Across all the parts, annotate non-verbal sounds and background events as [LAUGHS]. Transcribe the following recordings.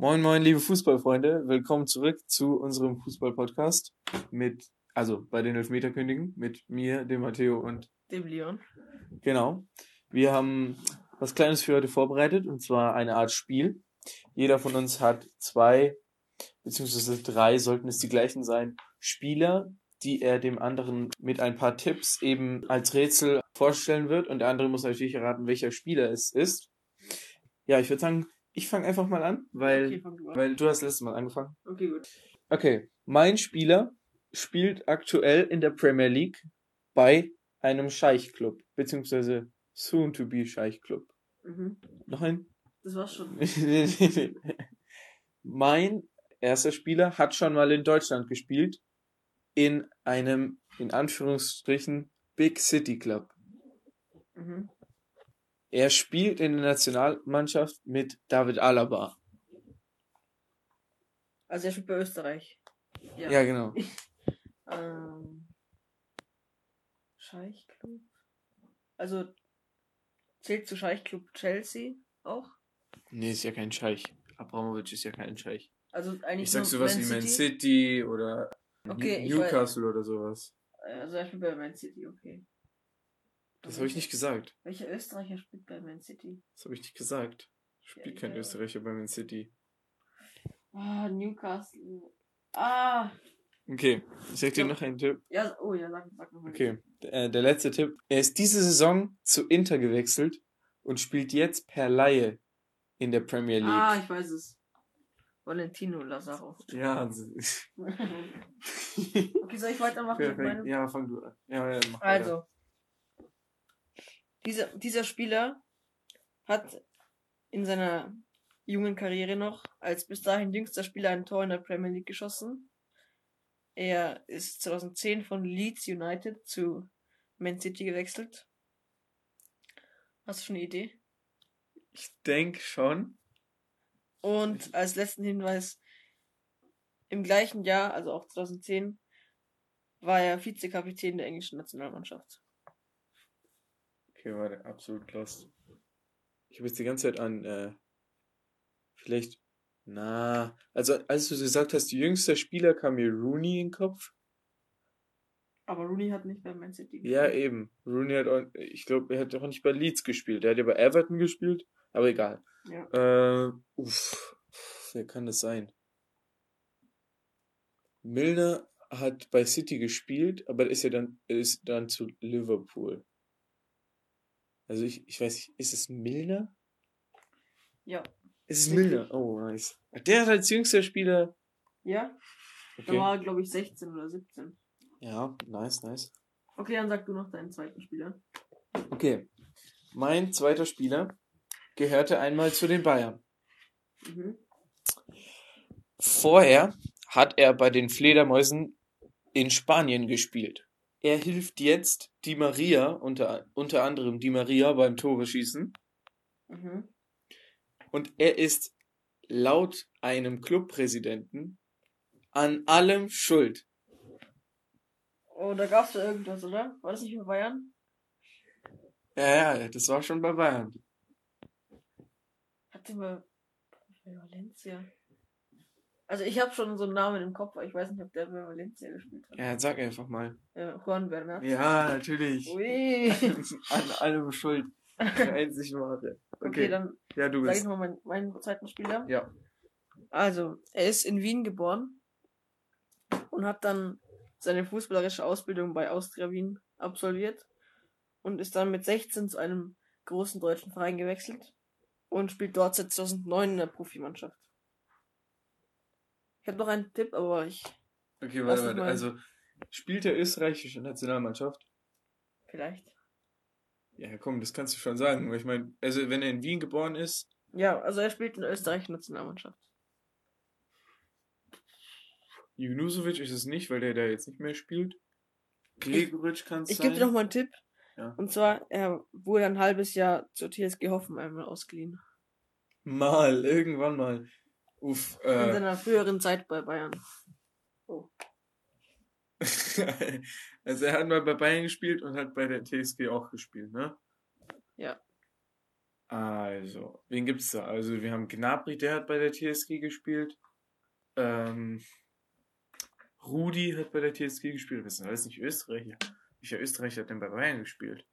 Moin, moin, liebe Fußballfreunde. Willkommen zurück zu unserem Fußball-Podcast mit, also bei den Elfmeterkönigen, mit mir, dem Matteo und dem Leon. Genau. Wir haben was Kleines für heute vorbereitet und zwar eine Art Spiel. Jeder von uns hat zwei, beziehungsweise drei, sollten es die gleichen sein, Spieler, die er dem anderen mit ein paar Tipps eben als Rätsel vorstellen wird und der andere muss natürlich erraten, welcher Spieler es ist. Ja, ich würde sagen, ich fange einfach mal an, weil, okay, du weil du hast letztes Mal angefangen. Okay, gut. Okay, mein Spieler spielt aktuell in der Premier League bei einem Scheichclub, beziehungsweise soon to be Scheichclub. Mhm. Noch ein? Das war's schon. [LAUGHS] mein erster Spieler hat schon mal in Deutschland gespielt, in einem, in Anführungsstrichen, Big City Club. Mhm. Er spielt in der Nationalmannschaft mit David Alaba. Also er spielt bei Österreich. Ja, ja genau. [LAUGHS] ähm, Scheichclub. Also zählt zu Scheichclub Chelsea auch? Nee, ist ja kein Scheich. Abramovic ist ja kein Scheich. Also eigentlich Ich sag sowas Man wie Man City oder okay, Newcastle oder sowas. Also er spielt bei Man City, okay. Das habe ich nicht gesagt. Welcher Österreicher spielt bei Man City? Das habe ich nicht gesagt. Spielt ja, kein ja. Österreicher bei Man City. Ah, Newcastle. Ah! Okay, ich sag dir noch einen Tipp. Ja, oh ja, sag, sag noch mal. Okay, der, äh, der letzte Tipp. Er ist diese Saison zu Inter gewechselt und spielt jetzt per Laie in der Premier League. Ah, ich weiß es. Valentino Lazaro. Ja. [LAUGHS] okay, soll ich weitermachen? Perfekt. Ja, fang du an. Ja, ja, mach also, weiter. Dieser, dieser Spieler hat in seiner jungen Karriere noch als bis dahin jüngster Spieler ein Tor in der Premier League geschossen. Er ist 2010 von Leeds United zu Man City gewechselt. Hast du schon eine Idee? Ich denke schon. Und als letzten Hinweis, im gleichen Jahr, also auch 2010, war er Vizekapitän der englischen Nationalmannschaft. Okay, warte, absolut lost. Ich habe jetzt die ganze Zeit an, äh, vielleicht, na, also als du gesagt hast, die jüngste Spieler kam mir Rooney in den Kopf. Aber Rooney hat nicht bei Man City gespielt. Ja, eben. Rooney hat auch, ich glaube, er hat auch nicht bei Leeds gespielt. Er hat ja bei Everton gespielt, aber egal. Ja. Äh, uff, wer kann das sein? Milner hat bei City gespielt, aber ist ja dann, ist dann zu Liverpool. Also ich, ich weiß nicht, ist es Milner? Ja. Ist es Milner? Oh, nice. Der hat als jüngster Spieler. Ja. Okay. Da war, glaube ich, 16 oder 17. Ja, nice, nice. Okay, dann sag du noch deinen zweiten Spieler. Okay. Mein zweiter Spieler gehörte einmal zu den Bayern. Mhm. Vorher hat er bei den Fledermäusen in Spanien gespielt. Er hilft jetzt Di Maria, unter, unter anderem Di Maria beim Tore schießen. Mhm. Und er ist laut einem Clubpräsidenten an allem schuld. Oh, da gab's da irgendwas, oder? War das nicht bei Bayern? Ja, ja, das war schon bei Bayern. Hatte mal Valencia. Also ich habe schon so einen Namen im Kopf, aber ich weiß nicht, ob der bei Valencia gespielt hat. Ja, sag einfach mal. Ja, Juan Bernat. Ja, natürlich. Ui. [LAUGHS] An allem schuld. Der [LAUGHS] einzig wahre. Okay. okay, dann ja, du bist. sag ich nochmal meinen, meinen zweiten Spieler. Ja. Also, er ist in Wien geboren und hat dann seine fußballerische Ausbildung bei Austria Wien absolviert und ist dann mit 16 zu einem großen deutschen Verein gewechselt und spielt dort seit 2009 in der Profimannschaft. Ich habe noch einen Tipp, aber ich. Okay, warte, warte. Also, spielt der österreichische Nationalmannschaft? Vielleicht. Ja, komm, das kannst du schon sagen. ich meine, also, wenn er in Wien geboren ist. Ja, also er spielt in der österreichischen Nationalmannschaft. Junusovic ist es nicht, weil der da jetzt nicht mehr spielt. Gregoritsch kann es sein. Ich gebe dir noch mal einen Tipp. Ja. Und zwar, er wurde ein halbes Jahr zur TSG Hoffenheim ausgeliehen. Mal, irgendwann mal. Uff, äh, In seiner früheren Zeit bei Bayern. Oh. [LAUGHS] also er hat mal bei Bayern gespielt und hat bei der TSG auch gespielt, ne? Ja. Also, wen gibt's da? Also, wir haben Gnabry, der hat bei der TSG gespielt. Ähm, Rudi hat bei der TSG gespielt. Das sind alles nicht Österreicher. Welcher Österreicher hat denn bei Bayern gespielt?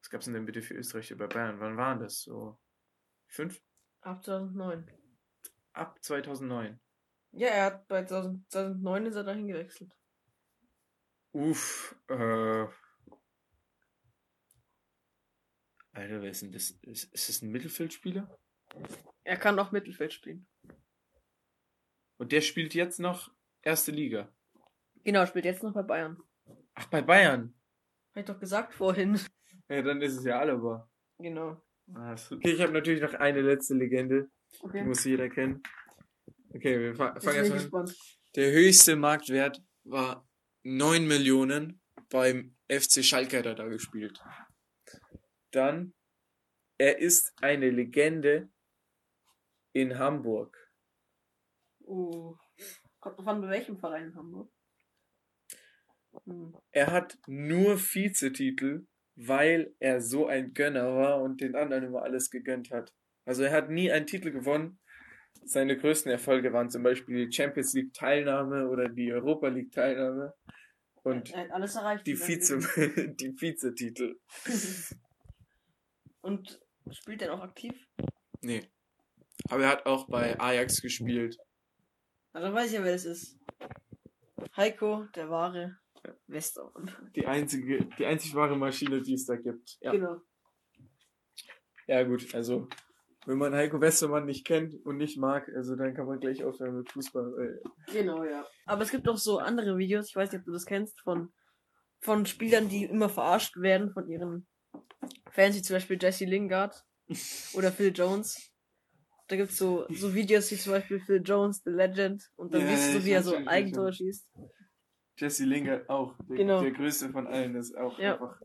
Was gab's denn denn bitte für Österreicher bei Bayern? Wann waren das? So fünf? Ab 2009. Ab 2009. Ja, er hat bei 2000, 2009 ist er dahin gewechselt. Uff, äh. Alter, wer ist denn das? Ist, ist das ein Mittelfeldspieler? Er kann auch Mittelfeld spielen. Und der spielt jetzt noch erste Liga. Genau, spielt jetzt noch bei Bayern. Ach, bei Bayern. Hab ich doch gesagt vorhin. Ja, dann ist es ja Alaba. Genau. Ah, Okay, ich habe natürlich noch eine letzte Legende. Die Okay. muss jeder kennen. Okay, wir fangen erstmal an. gespannt. Der höchste Marktwert war 9 Millionen beim FC Schalke hat er da gespielt. Dann, er ist eine Legende in Hamburg. Uh. Kommt bei welchem Verein in Hamburg. Hm. Er hat nur Vizetitel, weil er so ein Gönner war und den anderen immer alles gegönnt hat. Also er hat nie einen Titel gewonnen. Seine größten Erfolge waren zum Beispiel die Champions League Teilnahme oder die Europa League Teilnahme und er hat alles erreicht. die Vize, [LAUGHS] die Vizetitel. [LAUGHS] Und spielt er auch aktiv? Nee. Aber er hat auch bei Ajax gespielt. Na, dann weiß ich ja, wer das ist. Heiko, der wahre Westermann. Die einzige, die einzig wahre Maschine, die es da gibt. Ja. Genau. Ja, gut, also, wenn man Heiko Westermann nicht kennt und nicht mag, also dann kann man gleich aufhören mit Fußball. Genau, ja. Aber es gibt auch so andere Videos, ich weiß nicht, ob du das kennst, von, von Spielern, die immer verarscht werden von ihren Fans, wie zum Beispiel Jesse Lingard oder Phil Jones. Da gibt's so, so Videos wie zum Beispiel Phil Jones, The Legend, und dann Ja, siehst du, wie er so Eigentore schon. schießt. Jesse Lingard auch, der, Genau. der größte von allen, ist auch Ja. einfach.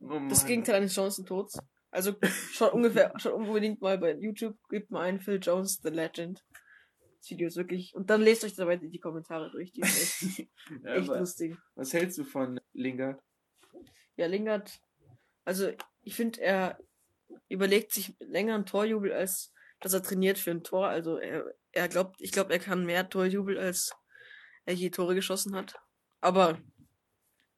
Oh Das. Gegenteil eines Chancentods. Also schaut ungefähr, [LAUGHS] schaut unbedingt mal bei YouTube, gebt mal ein Phil Jones, The Legend. Das Video ist wirklich. Und dann lest euch dabei die Kommentare durch. Die ist echt, [LAUGHS] Ja, echt lustig. was hältst du von Lingard? Ja, Lingard, also ich finde, er überlegt sich länger einen Torjubel, als dass er trainiert für ein Tor. Also er, er glaubt, ich glaube, er kann mehr Torjubel, als er je Tore geschossen hat. Aber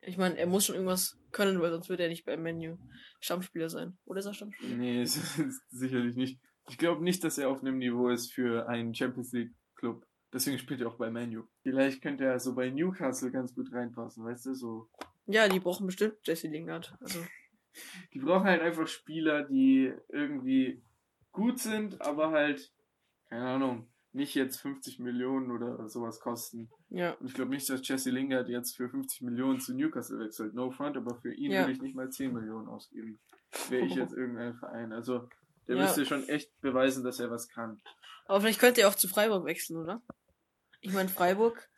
ich meine, er muss schon irgendwas können, weil sonst würde er nicht beim Menu Stammspieler sein. Oder ist er Stammspieler? Nee, [LAUGHS] sicherlich nicht. Ich glaube nicht, dass er auf einem Niveau ist für einen Champions League Club. Deswegen spielt er auch bei Manu. Vielleicht könnte er so bei Newcastle ganz gut reinpassen, weißt du, so. Ja, die brauchen bestimmt Jesse Lingard. Also, [LAUGHS] Die brauchen halt einfach Spieler, die irgendwie gut sind, aber halt, keine Ahnung, nicht jetzt 50 Millionen oder sowas kosten. ja. Und ich glaube nicht, dass Jesse Lingard jetzt für 50 Millionen zu Newcastle wechselt. No front, aber für ihn Ja. würde ich nicht mal 10 Millionen ausgeben. Wäre ich jetzt [LAUGHS] irgendein Verein. Also, der Ja. müsste schon echt beweisen, dass er was kann. Aber vielleicht könnte er auch zu Freiburg wechseln, oder? Ich meine, Freiburg,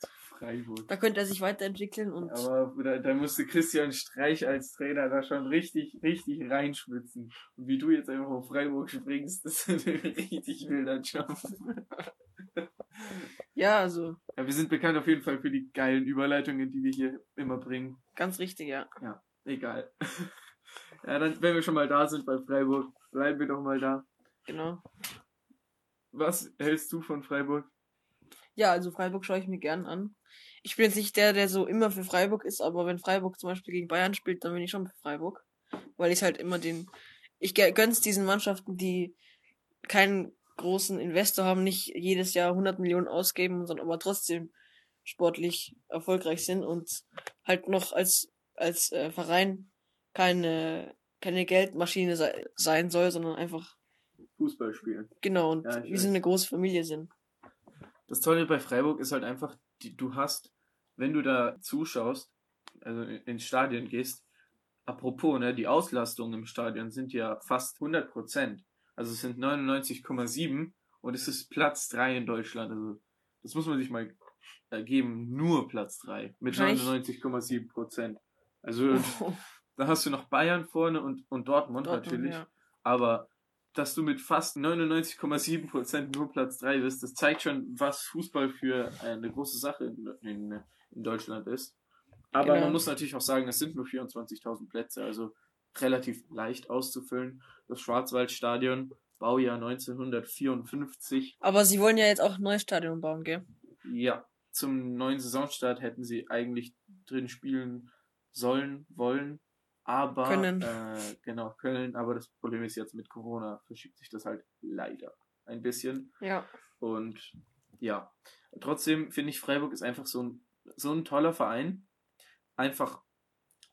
Freiburg. da könnte er sich weiterentwickeln und. Aber da, da musste Christian Streich als Trainer da schon richtig, richtig reinschwitzen. Und wie du jetzt einfach auf Freiburg springst, [LAUGHS] das ist ein richtig wilder Job. Ja, also, Ja, wir sind bekannt auf jeden Fall für die geilen Überleitungen, die wir hier immer bringen. ganz richtig, ja. Egal. [LAUGHS] Ja, dann, wenn wir schon mal da sind bei Freiburg, bleiben wir doch mal da. Genau. Was hältst du von Freiburg? Ja, also Freiburg schaue ich mir gern an. Ich bin jetzt nicht der, der so immer für Freiburg ist, aber wenn Freiburg zum Beispiel gegen Bayern spielt, dann bin ich schon für Freiburg. Weil ich halt immer den. Ich gö- gönn's diesen Mannschaften, die keinen großen Investor haben, nicht jedes Jahr 100 Millionen ausgeben, sondern aber trotzdem sportlich erfolgreich sind und halt noch als, als äh, Verein keine, keine Geldmaschine sei, sein soll, sondern einfach, Fußball spielen. genau, und Ja, wir sind eine große Familie sind. Das Tolle bei Freiburg ist halt einfach, die, du hast, wenn du da zuschaust, also in- ins Stadion gehst, apropos, ne, die Auslastung im Stadion sind ja fast 100 Prozent. Also es sind 99,7 und es ist Platz 3 in Deutschland. Also das muss man sich mal äh, geben, nur Platz 3 mit Wahrscheinlich- 99,7 Prozent. Also da hast du noch Bayern vorne und, und Dortmund, Dortmund, natürlich. ja. Aber dass du mit fast 99,7% nur Platz 3 bist, das zeigt schon, was Fußball für eine große Sache in, in, in Deutschland ist. Aber Genau. man muss natürlich auch sagen, es sind nur 24.000 Plätze. Also relativ leicht auszufüllen. Das Schwarzwaldstadion, Baujahr 1954. Aber sie wollen ja jetzt auch ein neues Stadion bauen, gell? Ja, zum neuen Saisonstart hätten sie eigentlich drin spielen sollen, wollen, aber Können. Äh, genau können. Aber das Problem ist jetzt mit Corona verschiebt sich das halt leider ein bisschen. Ja. Und ja, trotzdem finde ich Freiburg ist einfach so ein so ein toller Verein. Einfach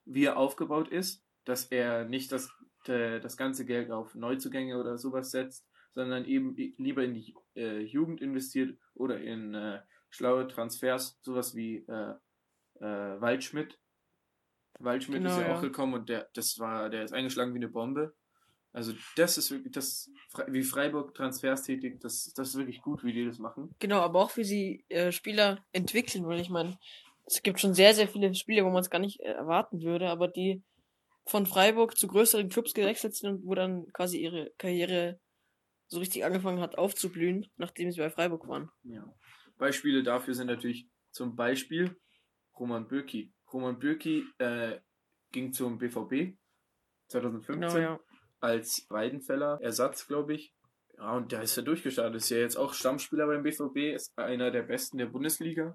wie er aufgebaut ist, dass er nicht das das ganze Geld auf Neuzugänge oder sowas setzt, sondern eben lieber in die äh, Jugend investiert oder in äh, schlaue Transfers, sowas wie äh, äh, Waldschmidt. Waldschmidt Genau, ist ja, ja. auch gekommen und der, das war, der ist eingeschlagen wie eine Bombe. Also das ist wirklich, das, wie Freiburg Transfers tätigt, das, das ist wirklich gut, wie die das machen. Genau, aber auch wie sie äh, Spieler entwickeln, weil ich meine, es gibt schon sehr, sehr viele Spieler, wo man es gar nicht äh, erwarten würde, aber die von Freiburg zu größeren Clubs gewechselt sind und wo dann quasi ihre Karriere so richtig angefangen hat aufzublühen, nachdem sie bei Freiburg waren. Ja. Beispiele dafür sind natürlich zum Beispiel Roman Bürki. Roman Bürki äh, ging zum BVB 2015 Genau, ja. als Weidenfeller Ersatz, glaube ich. Ja, und da ist er durchgestartet. Ist ja jetzt auch Stammspieler beim BVB, ist einer der besten der Bundesliga.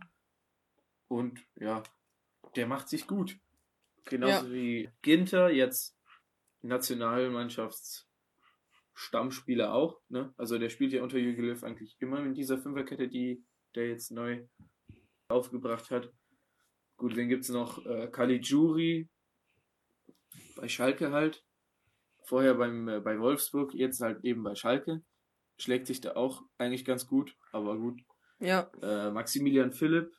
Und ja, der macht sich gut. Genauso wie Ginter, jetzt Nationalmannschafts Stammspieler auch, ne? Also der spielt ja unter Jürgen Löw eigentlich immer in dieser Fünferkette, die der jetzt neu aufgebracht hat. Gut, dann gibt's noch äh, Caligiuri bei Schalke halt. Vorher beim äh, bei Wolfsburg, jetzt halt eben bei Schalke. Schlägt sich da auch eigentlich ganz gut, aber gut. Ja, Äh, Maximilian Philipp,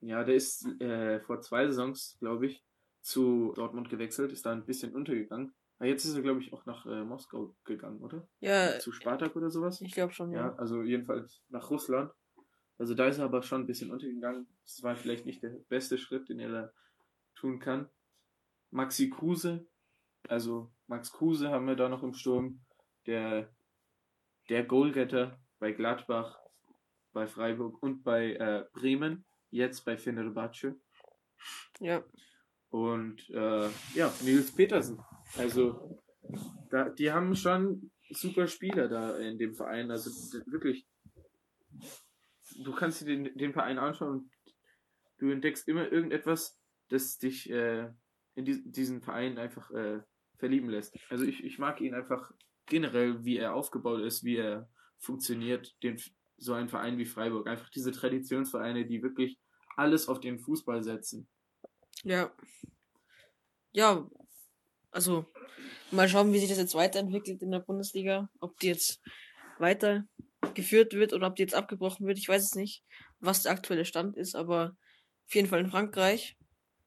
ja, der ist äh, vor zwei Saisons, glaube ich, zu Dortmund gewechselt, ist da ein bisschen untergegangen. Aber jetzt ist er, glaube ich, auch nach äh, Moskau gegangen, oder? ja, Zu Spartak oder sowas? ich glaube schon, Ja, ja. also jedenfalls nach Russland. Also da ist er aber schon ein bisschen untergegangen. Das war vielleicht nicht der beste Schritt, den er da tun kann. Maxi Kruse, also Max Kruse haben wir da noch im Sturm. Der, der Goalgetter bei Gladbach, bei Freiburg und bei äh, Bremen. Jetzt bei Fenerbahce. Ja, Und äh, ja, Nils Petersen. Also, da, die haben schon super Spieler da in dem Verein. Also wirklich, du kannst dir den, den Verein anschauen und du entdeckst immer irgendetwas, das dich äh, in die, diesen Verein einfach äh, verlieben lässt. Also ich, ich mag ihn einfach generell, wie er aufgebaut ist, wie er funktioniert, den, so ein Verein wie Freiburg. Einfach diese Traditionsvereine, die wirklich alles auf den Fußball setzen. ja. Ja, also mal schauen, wie sich das jetzt weiterentwickelt in der Bundesliga. Ob die jetzt weitergeführt wird oder ob die jetzt abgebrochen wird. Ich weiß es nicht, was der aktuelle Stand ist, aber auf jeden Fall in Frankreich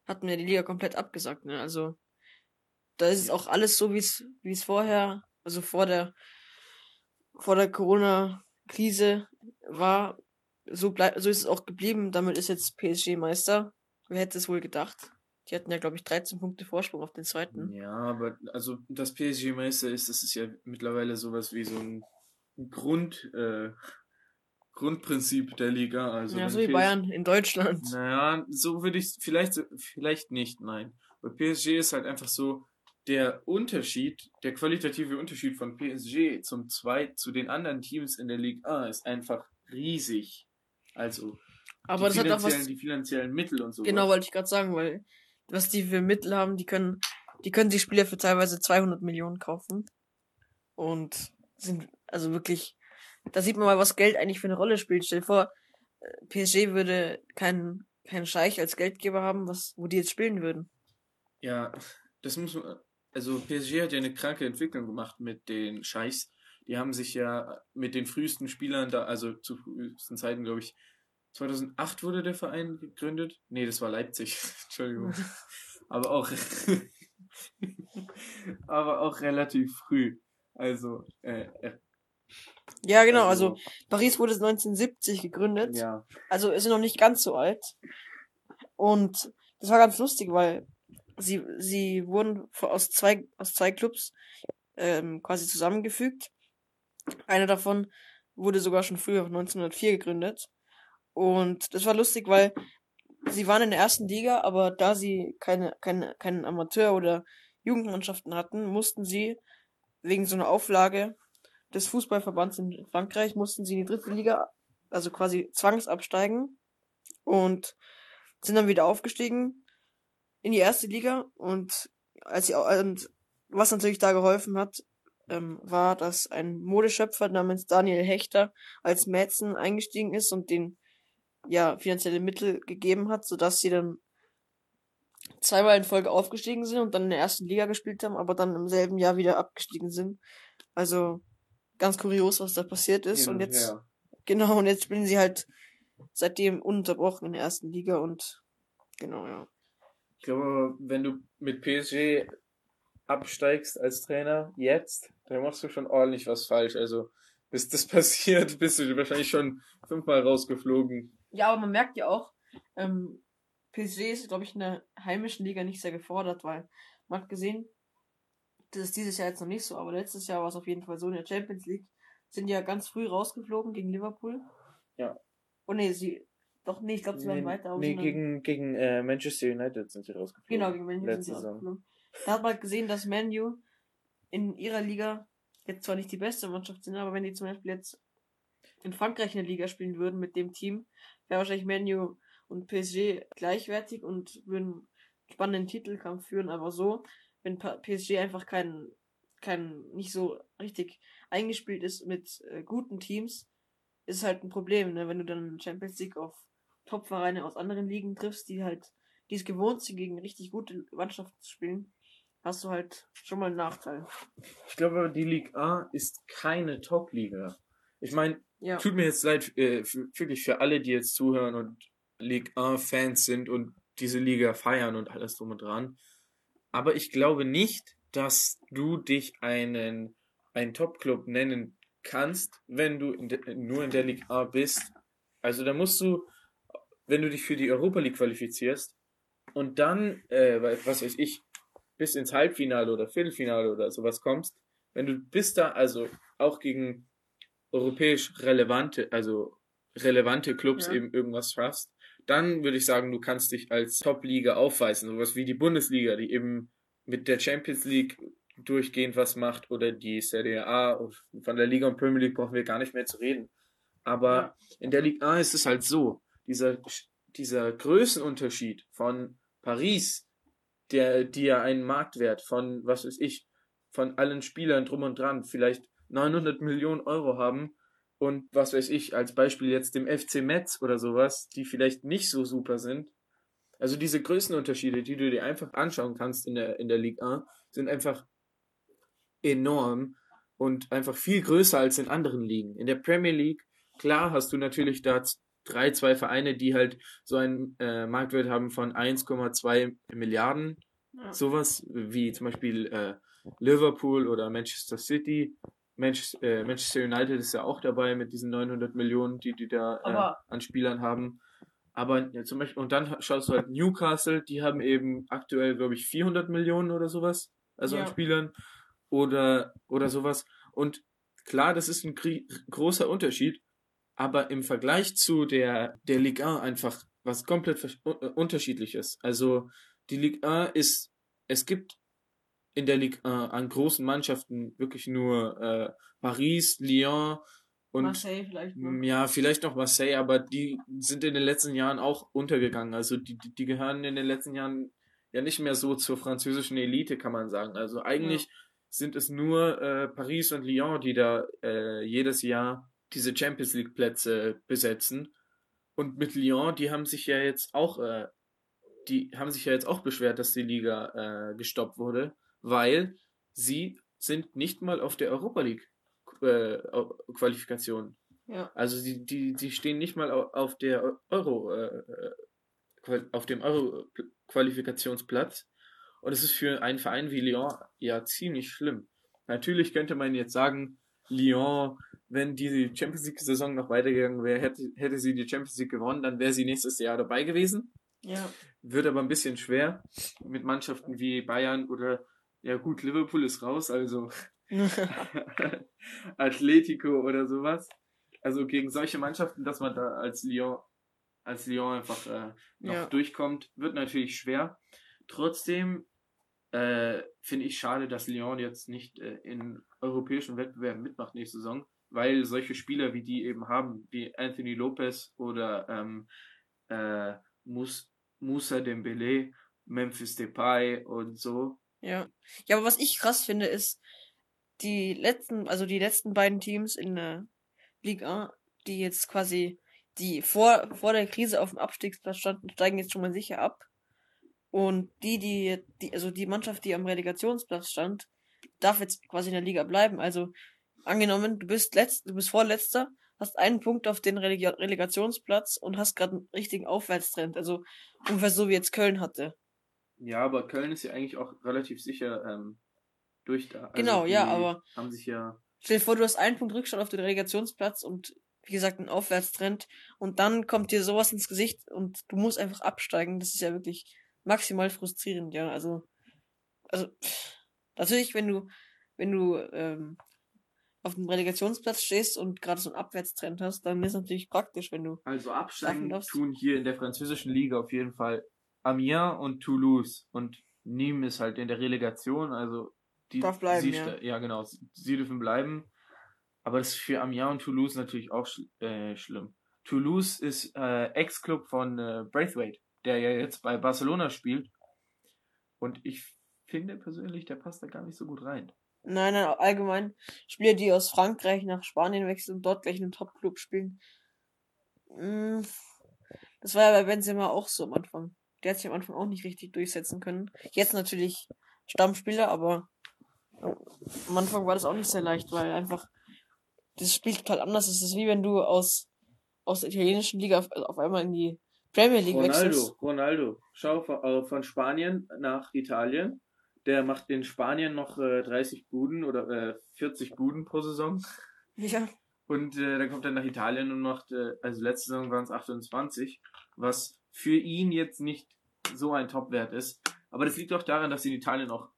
hatten wir die Liga komplett abgesagt. Ne? Also da ist es auch alles so, wie es wie es vorher, also vor der vor der Corona-Krise war. So bleibt, so ist es auch geblieben. Damit ist jetzt PSG Meister. Wer hätte es wohl gedacht? Die hatten ja, glaube ich, 13 Punkte Vorsprung auf den zweiten. Ja, aber also das PSG-Meister ist, das ist ja mittlerweile sowas wie so ein Grund, äh, Grundprinzip der Liga. Also ja, so wie Bayern in Deutschland. Naja, so würde ich vielleicht, vielleicht nicht, nein. Bei PSG ist halt einfach so, der Unterschied, der qualitative Unterschied von PSG zum zwei, zu den anderen Teams in der Liga A ist einfach riesig. Also, Aber die, das hat auch finanziellen, was. die finanziellen Mittel und so. Genau, wollte ich gerade sagen, weil was die für Mittel haben, die können, die können die Spieler für teilweise 200 Millionen kaufen. Und sind, also wirklich, da sieht man mal, was Geld eigentlich für eine Rolle spielt. Stell dir vor, äh, PSG würde keinen, keinen Scheich als Geldgeber haben, was, wo die jetzt spielen würden. Ja, das muss man. Also PSG hat ja eine kranke Entwicklung gemacht mit den Scheichs. Die haben sich ja mit den frühesten Spielern da, also zu frühesten Zeiten, glaube ich, 2008 wurde der Verein gegründet. Nee, das war Leipzig. [LAUGHS] Entschuldigung. [LAUGHS] Aber auch, [LAUGHS] aber auch relativ früh. Also, äh, äh, Ja, genau, also Paris wurde 1970 gegründet. ja. Also ist noch nicht ganz so alt. Und das war ganz lustig, weil sie, sie wurden aus zwei, aus zwei Clubs ähm, quasi zusammengefügt. Einer davon wurde sogar schon früher 1904 gegründet. Und das war lustig, weil sie waren in der ersten Liga, aber da sie keine, keine, keinen Amateur oder Jugendmannschaften hatten, mussten sie wegen so einer Auflage des Fußballverbands in Frankreich, mussten sie in die dritte Liga, also quasi zwangsabsteigen und sind dann wieder aufgestiegen in die erste Liga. Und als sie und was natürlich da geholfen hat, ähm, war, dass ein Modeschöpfer namens Daniel Hechter als Mäzen eingestiegen ist und den ja finanzielle Mittel gegeben hat, sodass sie dann zweimal in Folge aufgestiegen sind und dann in der ersten Liga gespielt haben, aber dann im selben Jahr wieder abgestiegen sind. Also ganz kurios, was da passiert ist. Und, und jetzt, her. genau, und jetzt spielen sie halt seitdem ununterbrochen in der ersten Liga und genau, ja. Ich glaube, wenn du mit PSG absteigst als Trainer jetzt, dann machst du schon ordentlich was falsch. Also, bis das [LAUGHS] passiert, bist du wahrscheinlich schon fünfmal rausgeflogen. Ja, aber man merkt ja auch, ähm, PSG ist, glaube ich, in der heimischen Liga nicht sehr gefordert, weil man hat gesehen, das ist dieses Jahr jetzt noch nicht so, aber letztes Jahr war es auf jeden Fall so in der Champions League. Sind ja ganz früh rausgeflogen gegen Liverpool. Ja. Oh nee, sie. Doch, nee, ich glaube, sie waren nee, weiter. Nee, gegen, gegen äh, Manchester United sind sie rausgeflogen. Genau, gegen Manchester sind sie rausgeflogen. Da hat man gesehen, dass Manu in ihrer Liga jetzt zwar nicht die beste Mannschaft sind, aber wenn die zum Beispiel jetzt in Frankreich eine Liga spielen würden mit dem Team, wäre wahrscheinlich Manu und PSG gleichwertig und würden einen spannenden Titelkampf führen, aber so, wenn PSG einfach kein, kein, nicht so richtig eingespielt ist mit äh, guten Teams, ist halt ein Problem, ne? wenn du dann Champions League auf Top-Vereine aus anderen Ligen triffst, die halt, die es gewohnt sind, gegen richtig gute Mannschaften zu spielen, hast du halt schon mal einen Nachteil. Ich glaube, die Ligue A ist keine Top-Liga. Ich meine, ja. tut mir jetzt leid, äh, wirklich für alle, die jetzt zuhören und Ligue 1-Fans sind und diese Liga feiern und alles drum und dran. Aber ich glaube nicht, dass du dich einen, einen Top-Club nennen kannst, wenn du in de, nur in der Ligue A bist. Also da musst du, wenn du dich für die Europa League qualifizierst und dann, äh, was weiß ich, bis ins Halbfinale oder Viertelfinale oder sowas kommst, wenn du bis da also auch gegen europäisch relevante, also relevante Clubs ja. eben irgendwas schaffst, dann würde ich sagen, du kannst dich als Top-Liga aufweisen. Sowas wie die Bundesliga, die eben mit der Champions League durchgehend was macht oder die Serie A. Von der Liga und Premier League brauchen wir gar nicht mehr zu reden. Aber in der Liga A ist es halt so, dieser, dieser Größenunterschied von Paris, der, die ja einen Marktwert von, was weiß ich, von allen Spielern drum und dran vielleicht 900 Millionen Euro haben und was weiß ich, als Beispiel jetzt dem FC Metz oder sowas, die vielleicht nicht so super sind. Also diese Größenunterschiede, die du dir einfach anschauen kannst in der, in der Ligue 1, sind einfach enorm und einfach viel größer als in anderen Ligen. In der Premier League, klar hast du natürlich da drei, zwei Vereine, die halt so einen äh, Marktwert haben von 1,2 Milliarden. Ja. Sowas wie zum Beispiel äh, Liverpool oder Manchester City Manchester, äh, Manchester United ist ja auch dabei mit diesen 900 Millionen, die die da äh, an Spielern haben. Aber ja, zum Beispiel, und dann schaust du halt Newcastle, die haben eben aktuell, glaube ich, 400 Millionen oder sowas, also ja. an Spielern oder, oder sowas. Und klar, das ist ein großer Unterschied, aber im Vergleich zu der, der Ligue 1 einfach was komplett unterschiedliches. Also die Ligue 1 ist, es gibt in der Ligue 1 an großen Mannschaften wirklich nur äh, Paris, Lyon und Marseille vielleicht noch. ja, vielleicht noch Marseille, aber die sind in den letzten Jahren auch untergegangen. Also die, die gehören in den letzten Jahren ja nicht mehr so zur französischen Elite, kann man sagen. Also eigentlich ja. sind es nur äh, Paris und Lyon, die da äh, jedes Jahr diese Champions League Plätze besetzen. Und mit Lyon, die haben sich ja jetzt auch, äh, die haben sich ja jetzt auch beschwert, dass die Liga äh, gestoppt wurde weil sie sind nicht mal auf der Europa League äh, Qualifikation. Ja. Also die, die, die stehen nicht mal auf der Euro, äh, äh auf dem Euro Qualifikationsplatz. Und es ist für einen Verein wie Lyon ja ziemlich schlimm. Natürlich könnte man jetzt sagen, Lyon, wenn die Champions League Saison noch weitergegangen wäre, hätte, hätte sie die Champions League gewonnen, dann wäre sie nächstes Jahr dabei gewesen. Ja. Wird aber ein bisschen schwer mit Mannschaften wie Bayern oder ja gut, Liverpool ist raus, also [LAUGHS] [LAUGHS] Atletico oder sowas. Also gegen solche Mannschaften, dass man da als Lyon, als Lyon einfach äh, noch ja. durchkommt, wird natürlich schwer. Trotzdem äh, finde ich schade, dass Lyon jetzt nicht äh, in europäischen Wettbewerben mitmacht nächste Saison, weil solche Spieler wie die eben haben, wie Anthony Lopez oder ähm, äh, Mus Musa Dembele, Memphis Depay und so. Ja. Ja, aber was ich krass finde, ist, die letzten, also die letzten beiden Teams in der Liga, die jetzt quasi, die vor, vor der Krise auf dem Abstiegsplatz standen, steigen jetzt schon mal sicher ab. Und die, die, die, also die Mannschaft, die am Relegationsplatz stand, darf jetzt quasi in der Liga bleiben. Also angenommen, du bist letzt, du bist vorletzter, hast einen Punkt auf den Releg Relegationsplatz und hast gerade einen richtigen Aufwärtstrend. Also ungefähr so wie jetzt Köln hatte. Ja, aber Köln ist ja eigentlich auch relativ sicher ähm, durch da. Also Genau, ja, aber- Haben sich ja. Stell dir vor, du hast einen Punkt Rückstand auf den Relegationsplatz und wie gesagt einen Aufwärtstrend und dann kommt dir sowas ins Gesicht und du musst einfach absteigen. Das ist ja wirklich maximal frustrierend, ja. Also, also pff, natürlich, wenn du, wenn du ähm, auf dem Relegationsplatz stehst und gerade so einen Abwärtstrend hast, dann ist es natürlich praktisch, wenn du Also absteigen darfst. tun hier in der französischen Liga auf jeden Fall Amiens und Toulouse. Und Nîmes ist halt in der Relegation, also die Darf bleiben, sie, ja. ja genau, sie, dürfen bleiben. Aber das ist für Amiens und Toulouse natürlich auch äh, schlimm. Toulouse ist äh, Ex-Club von äh, Braithwaite, der ja jetzt bei Barcelona spielt. Und ich finde persönlich, der passt da gar nicht so gut rein. Nein, nein, allgemein Spieler, die aus Frankreich nach Spanien wechseln und dort gleich in einem Top-Club spielen. Mm, Das war ja bei Benzema auch so am Anfang. Der hat sich am Anfang auch nicht richtig durchsetzen können. Jetzt natürlich Stammspieler, aber am Anfang war das auch nicht sehr leicht, weil einfach das Spiel total anders ist. Es ist wie wenn du aus, aus der italienischen Liga auf, auf einmal in die Premier League wechselst. Ronaldo, Ronaldo. Schau von, äh, Spanien nach Italien. Der macht in Spanien noch äh, 30 Buden oder äh, 40 Buden pro Saison. Ja, Und äh, dann kommt er nach Italien und macht, äh, also letzte Saison waren es 28, was für ihn jetzt nicht so ein Topwert ist. Aber das liegt auch daran, dass in Italien auch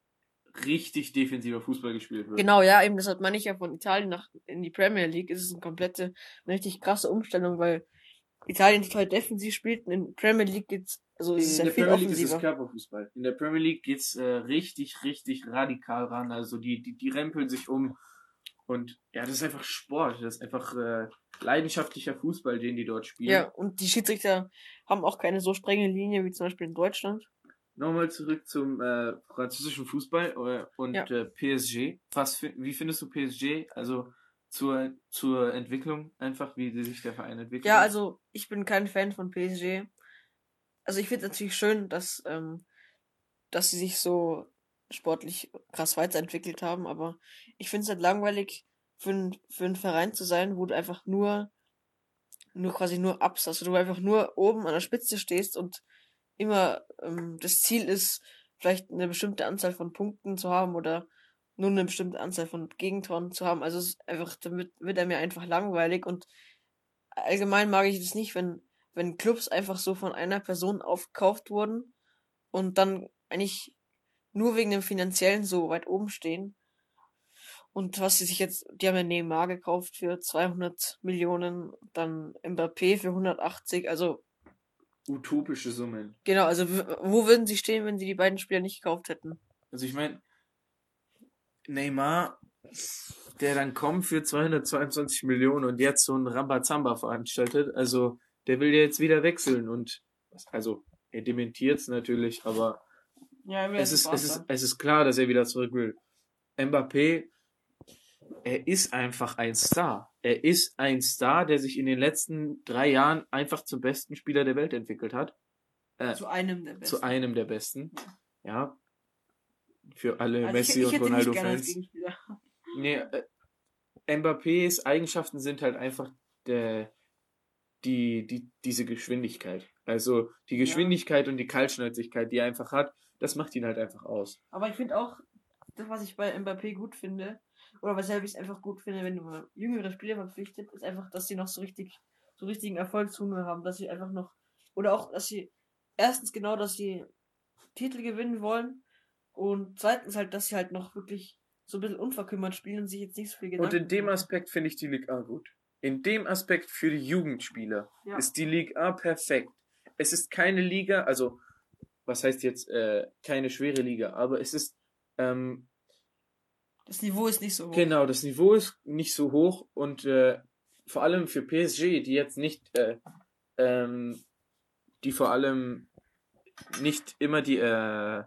richtig defensiver Fußball gespielt wird. Genau, ja, eben deshalb meine ich ja von Italien nach in die Premier League ist es eine komplette, eine richtig krasse Umstellung, weil Italien total defensiv spielt und in Premier League geht's, also ist In ja der Premier League ist es offensiver. Körperfußball. In der Premier League geht's äh, richtig, richtig radikal ran. Also die, die, die rempeln sich um. Und ja, das ist einfach Sport. Das ist einfach äh, leidenschaftlicher Fußball, den die dort spielen. Ja, und die Schiedsrichter haben auch keine so strenge Linie wie zum Beispiel in Deutschland. Nochmal zurück zum äh, französischen Fußball äh, und Ja. äh, PSG. Was wie findest du PSG? Also zur, zur Entwicklung einfach, wie sich der Verein entwickelt. Ja, also ich bin kein Fan von PSG. Also ich finde es natürlich schön, dass, ähm, dass sie sich so sportlich krass weiterentwickelt haben, aber ich finde es halt langweilig, für, ein, für einen Verein zu sein, wo du einfach nur, nur quasi nur Ups, also du einfach nur oben an der Spitze stehst und immer ähm, das Ziel ist, vielleicht eine bestimmte Anzahl von Punkten zu haben oder nur eine bestimmte Anzahl von Gegentoren zu haben. Also es ist einfach, damit wird er mir einfach langweilig und allgemein mag ich das nicht, wenn, wenn Clubs einfach so von einer Person aufgekauft wurden und dann eigentlich nur wegen dem Finanziellen so weit oben stehen. Und was sie sich jetzt, die haben ja Neymar gekauft für 200 Millionen, dann Mbappé für 180, also Utopische Summen. genau, also wo würden sie stehen, wenn sie die beiden Spieler nicht gekauft hätten? Also ich meine, Neymar, der dann kommt für 222 Millionen und jetzt so ein Rambazamba veranstaltet, also der will ja jetzt wieder wechseln und also er dementiert es natürlich, aber Ja, es ist, es ist, es ist klar, dass er wieder zurück will. Mbappé, er ist einfach ein Star. Er ist ein Star, der sich in den letzten drei Jahren einfach zum besten Spieler der Welt entwickelt hat. Äh, zu einem der besten. zu einem der besten. Ja. Für alle Also Messi ich, ich und Ronaldo-Fans. Nee, äh, Mbappés Eigenschaften sind halt einfach der, die, die, diese Geschwindigkeit. Also die Geschwindigkeit und die Kaltschnäuzigkeit, die er einfach hat, das macht ihn halt einfach aus. Aber ich finde auch, das, was ich bei Mbappé gut finde, oder weshalb ich einfach gut finde, wenn du mal jüngere Spieler verpflichtet, ist einfach, dass sie noch so richtig, so richtigen Erfolgshunger haben, dass sie einfach noch, oder auch, dass sie, erstens genau, dass sie Titel gewinnen wollen, und zweitens halt, dass sie halt noch wirklich so ein bisschen unverkümmert spielen und sich jetzt nicht so viel Gedanken Und in dem. Aspekt finde ich die Ligue A gut. In dem Aspekt für die Jugendspieler Ja. ist die Ligue A perfekt. Es ist keine Liga, also was heißt jetzt äh, keine schwere Liga, aber es ist ähm, Das Niveau ist nicht so hoch. Genau, das Niveau ist nicht so hoch und äh, vor allem für PSG, die jetzt nicht, äh, ähm, die vor allem nicht immer die äh,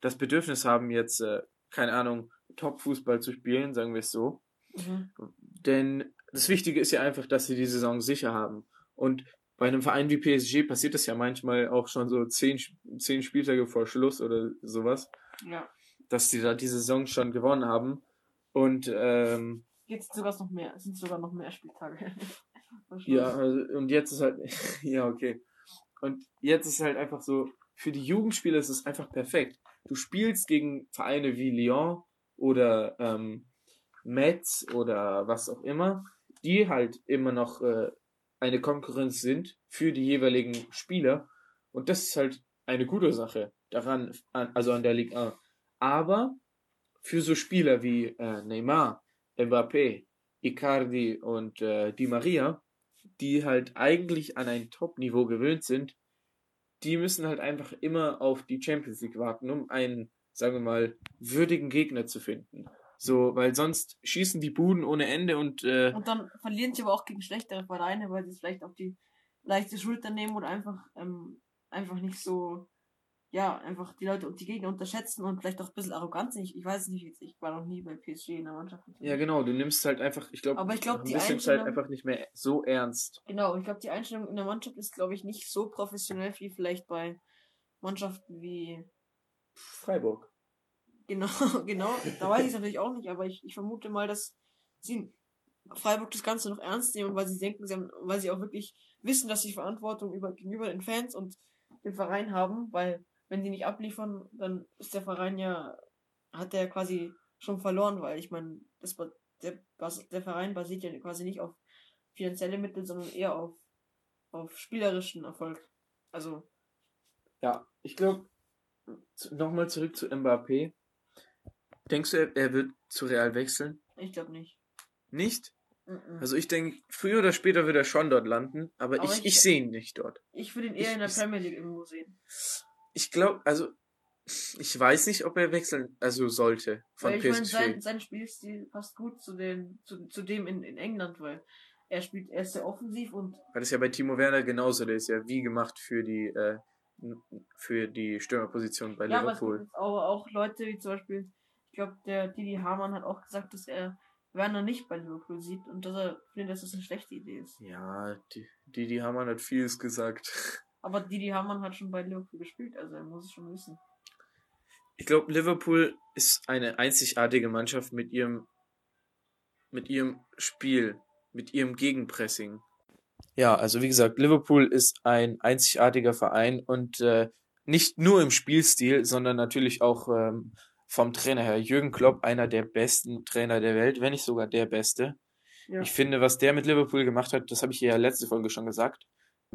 das Bedürfnis haben, jetzt, äh, keine Ahnung, Top-Fußball zu spielen, sagen wir es so. Mhm. Denn das Wichtige ist ja einfach, dass sie die Saison sicher haben. Und bei einem Verein wie PSG passiert das ja manchmal auch schon so zehn, zehn Spieltage vor Schluss oder sowas, Ja. dass die da die Saison schon gewonnen haben. Und ähm, Jetzt sogar noch mehr. Sind sogar noch mehr Spieltage. [LAUGHS] Ja, also, und jetzt ist halt, [LAUGHS] ja, okay. Und jetzt ist halt einfach so, für die Jugendspieler ist es einfach perfekt. Du spielst gegen Vereine wie Lyon oder ähm, Metz oder was auch immer, die halt immer noch äh, eine Konkurrenz sind für die jeweiligen Spieler. Und das ist halt eine gute Sache daran, an, also an der Ligue 1. Aber für so Spieler wie äh, Neymar, Mbappé, Icardi und äh, Di Maria, die halt eigentlich an ein Top-Niveau gewöhnt sind, die müssen halt einfach immer auf die Champions League warten, um einen, sagen wir mal, würdigen Gegner zu finden. So, weil sonst schießen die Buden ohne Ende und äh, Und dann verlieren sie aber auch gegen schlechtere Vereine, weil sie es vielleicht auf die leichte Schulter nehmen oder einfach, ähm, einfach nicht so, ja, einfach die Leute und die Gegner unterschätzen und vielleicht auch ein bisschen arrogant sind. Ich, ich weiß es nicht, ich war noch nie bei PSG in der Mannschaft. ja genau, du nimmst halt einfach, ich glaube, Aber ich glaub, die bisschen halt einfach nicht mehr so ernst. Genau, ich glaube, die Einstellung in der Mannschaft ist, glaube ich, nicht so professionell wie vielleicht bei Mannschaften wie Freiburg. Genau, [LAUGHS] genau. Da weiß ich es natürlich auch nicht, aber ich, ich vermute mal, dass sie Freiburg das Ganze noch ernst nehmen, weil sie denken, sie haben, weil sie auch wirklich wissen, dass sie Verantwortung über, gegenüber den Fans und dem Verein haben, weil wenn sie nicht abliefern, dann ist der Verein ja, hat der quasi schon verloren, weil ich meine, das der, der Verein basiert ja quasi nicht auf finanzielle Mittel, sondern eher auf, auf spielerischen Erfolg. Also, Ja, ich glaube, nochmal zurück zu Mbappé. Denkst du, er, wird zu Real wechseln? ich glaube nicht. Nicht? Mhm. Also ich denke, früher oder später wird er schon dort landen, aber, Aber ich, ich- ich sehe ihn nicht dort. ich würde ihn eher ich- in der Premier League irgendwo sehen. Ich glaube, also ich weiß nicht, ob er wechseln, also sollte von Weil ich meine, PSG. sein, sein Spielstil passt gut zu, den, zu, zu dem in, in England, weil er spielt, er ist sehr offensiv und Weil das ist ja bei Timo Werner genauso, der ist ja wie gemacht für die äh, für die Stürmerposition bei ja, Liverpool. aber auch Leute wie zum Beispiel, glaube, der Didi Hamann hat auch gesagt, dass er Werner nicht bei Liverpool sieht und dass er findet, dass das eine schlechte Idee ist. Ja, die Hamann hat vieles gesagt. [LAUGHS] Aber Didi Hamann hat schon bei Liverpool gespielt, also er muss es schon wissen. Ich glaube, Liverpool ist eine einzigartige Mannschaft mit ihrem, mit ihrem Spiel, mit ihrem Gegenpressing. Ja, also wie gesagt, Liverpool ist ein einzigartiger Verein und äh, nicht nur im Spielstil, sondern natürlich auch ähm, vom Trainer her. Jürgen Klopp, einer der besten Trainer der Welt, wenn nicht sogar der beste. Ja. Ich finde, was der mit Liverpool gemacht hat, das habe ich ja letzte Folge schon gesagt,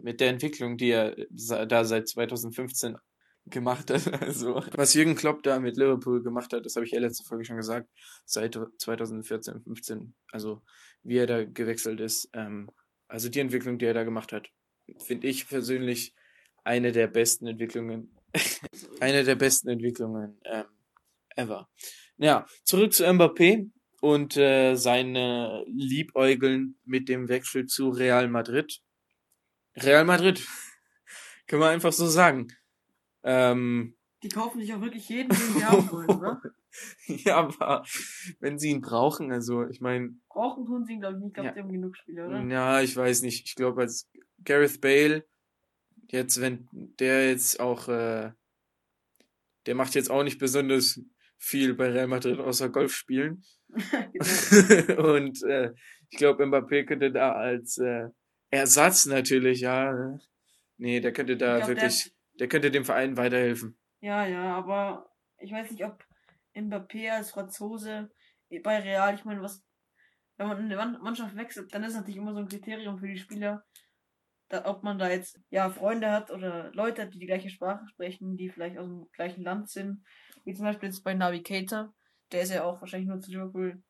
mit der Entwicklung, die er sa- da seit 2015 gemacht hat. [LAUGHS] Also, was Jürgen Klopp da mit Liverpool gemacht hat, das habe ich ja letzte Folge schon gesagt, seit 2014, 15, also wie er da gewechselt ist. Ähm, also die Entwicklung, die er da gemacht hat, finde ich persönlich eine der besten Entwicklungen, [LAUGHS] eine der besten Entwicklungen ähm, ever. Ja, zurück zu Mbappé und äh, seine Liebäugeln mit dem Wechsel zu Real Madrid. Real Madrid, [LAUGHS] können wir einfach so sagen. Ähm, Die kaufen sich auch wirklich jeden, den sie haben wollen, oder? [LAUGHS] ja, aber wenn sie ihn brauchen, also ich meine, Brauchen tun sie ihn, glaube ich, nicht. Ich glaube, Ja. die haben genug Spieler, oder? ja, ich weiß nicht. Ich glaube, als Gareth Bale, jetzt, wenn der jetzt auch, äh, der macht jetzt auch nicht besonders viel bei Real Madrid außer Golf spielen. [LAUGHS] genau. [LAUGHS] Und äh, ich glaube, Mbappé könnte da als äh, Ersatz natürlich, ja. ne? Nee, der könnte da glaub, der wirklich, der könnte dem Verein weiterhelfen. Ja, ja, aber ich weiß nicht, ob Mbappé als Franzose bei Real, ich meine, was, wenn man eine Mann- Mannschaft wechselt, dann ist natürlich immer so ein Kriterium für die Spieler, da, ob man da jetzt, ja, Freunde hat oder Leute hat, die die gleiche Sprache sprechen, die vielleicht aus dem gleichen Land sind, wie zum Beispiel jetzt bei Navigator, der ist ja auch wahrscheinlich nur zu Liverpool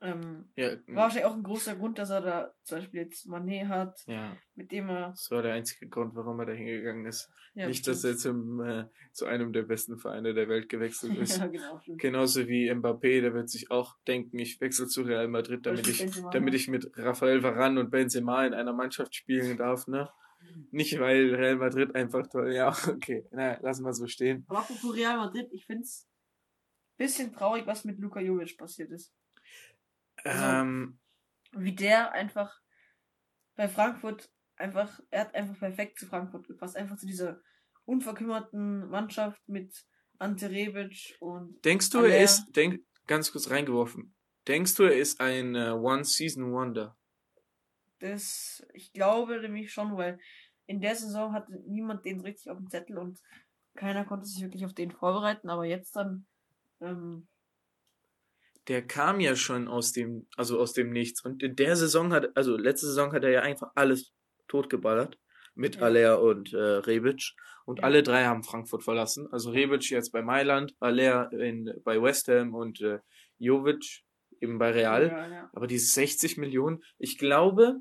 Ähm, Ja, war wahrscheinlich auch ein großer Grund, dass er da zum Beispiel jetzt Mané hat, ja, mit dem er. das war der einzige Grund, warum er da hingegangen ist. Ja, Nicht, dass er zum, äh, zu einem der besten Vereine der Welt gewechselt [LAUGHS] ist. ja, genau. stimmt. Genauso wie Mbappé, der wird sich auch denken, ich wechsle zu Real Madrid, damit ich, Benzema damit ich mit Rafael Varane und Benzema in einer Mannschaft spielen darf, ne? Nicht, weil Real Madrid einfach toll, ja, [LAUGHS] okay, na, lassen wir so stehen. Aber apropos Real Madrid, ich find's bisschen traurig, was mit Luka Jovic passiert ist. Also- Ähm, Wie der einfach bei Frankfurt einfach, er hat einfach perfekt zu Frankfurt gepasst. Einfach zu dieser unverkümmerten Mannschaft mit Ante Rebic und denkst du, Aller- er ist, denk, ganz kurz reingeworfen, denkst du, er ist ein äh, One-Season-Wonder? Das, ich glaube nämlich schon, weil in der Saison hatte niemand den richtig auf dem Zettel und keiner konnte sich wirklich auf den vorbereiten, aber jetzt dann, ähm, der kam ja schon aus dem, also aus dem Nichts. Und in der Saison hat, also letzte Saison hat er ja einfach alles totgeballert. Mit Ja. Aller und äh, Rebic. Und Ja. alle drei haben Frankfurt verlassen. Also Rebic jetzt bei Mailand, Aller in, bei West Ham und äh, Jovic eben bei Real. ja, ja. Aber diese 60 Millionen, ich glaube,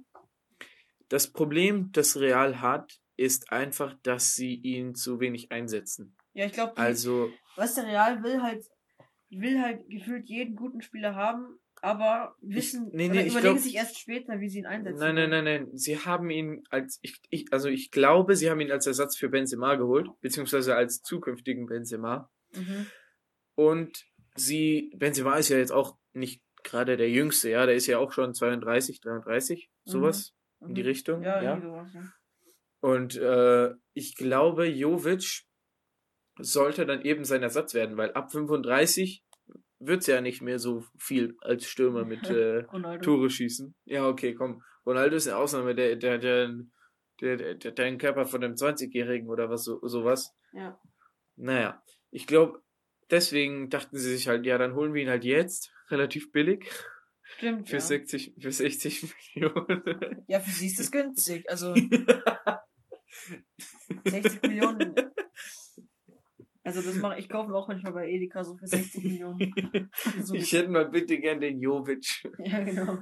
das Problem, das Real hat, ist einfach, dass sie ihn zu wenig einsetzen. ja, ich glaube, Also, was der Real will halt, will halt gefühlt jeden guten Spieler haben, aber wissen, nee, nee, ich überlegen glaub- sich erst später, wie sie ihn einsetzen. Nein, nein, nein, nein. Sie haben ihn als ich, ich also ich glaube, sie haben ihn als Ersatz für Benzema geholt, beziehungsweise als zukünftigen Benzema. Mhm. Und sie, Benzema ist ja jetzt auch nicht gerade der Jüngste, ja, der ist ja auch schon 32, 33, sowas in die Mhm. Richtung, Ja, ja. irgendwie sowas, ja. Und äh, ich glaube, Jovic sollte dann eben sein Ersatz werden, weil ab 35 wird's ja nicht mehr so viel als Stürmer mit [LAUGHS] äh. Tore schießen. Ja, okay, komm. Ronaldo ist eine Ausnahme, der, der, der, der, der, der, Körper von einem 20-Jährigen oder was so, sowas. Ja. Naja, ich glaube, deswegen dachten sie sich halt, ja, dann holen wir ihn halt jetzt, relativ billig, Stimmt. für ja. 60, für 60 [LAUGHS] Millionen. ja, für sie ist das günstig. Also [LAUGHS] 60 Millionen. Also das mache ich kaufe auch manchmal bei Edeka so für 60 Millionen. [LAUGHS] So ich hätte mal bitte gern den Jovic. ja, genau.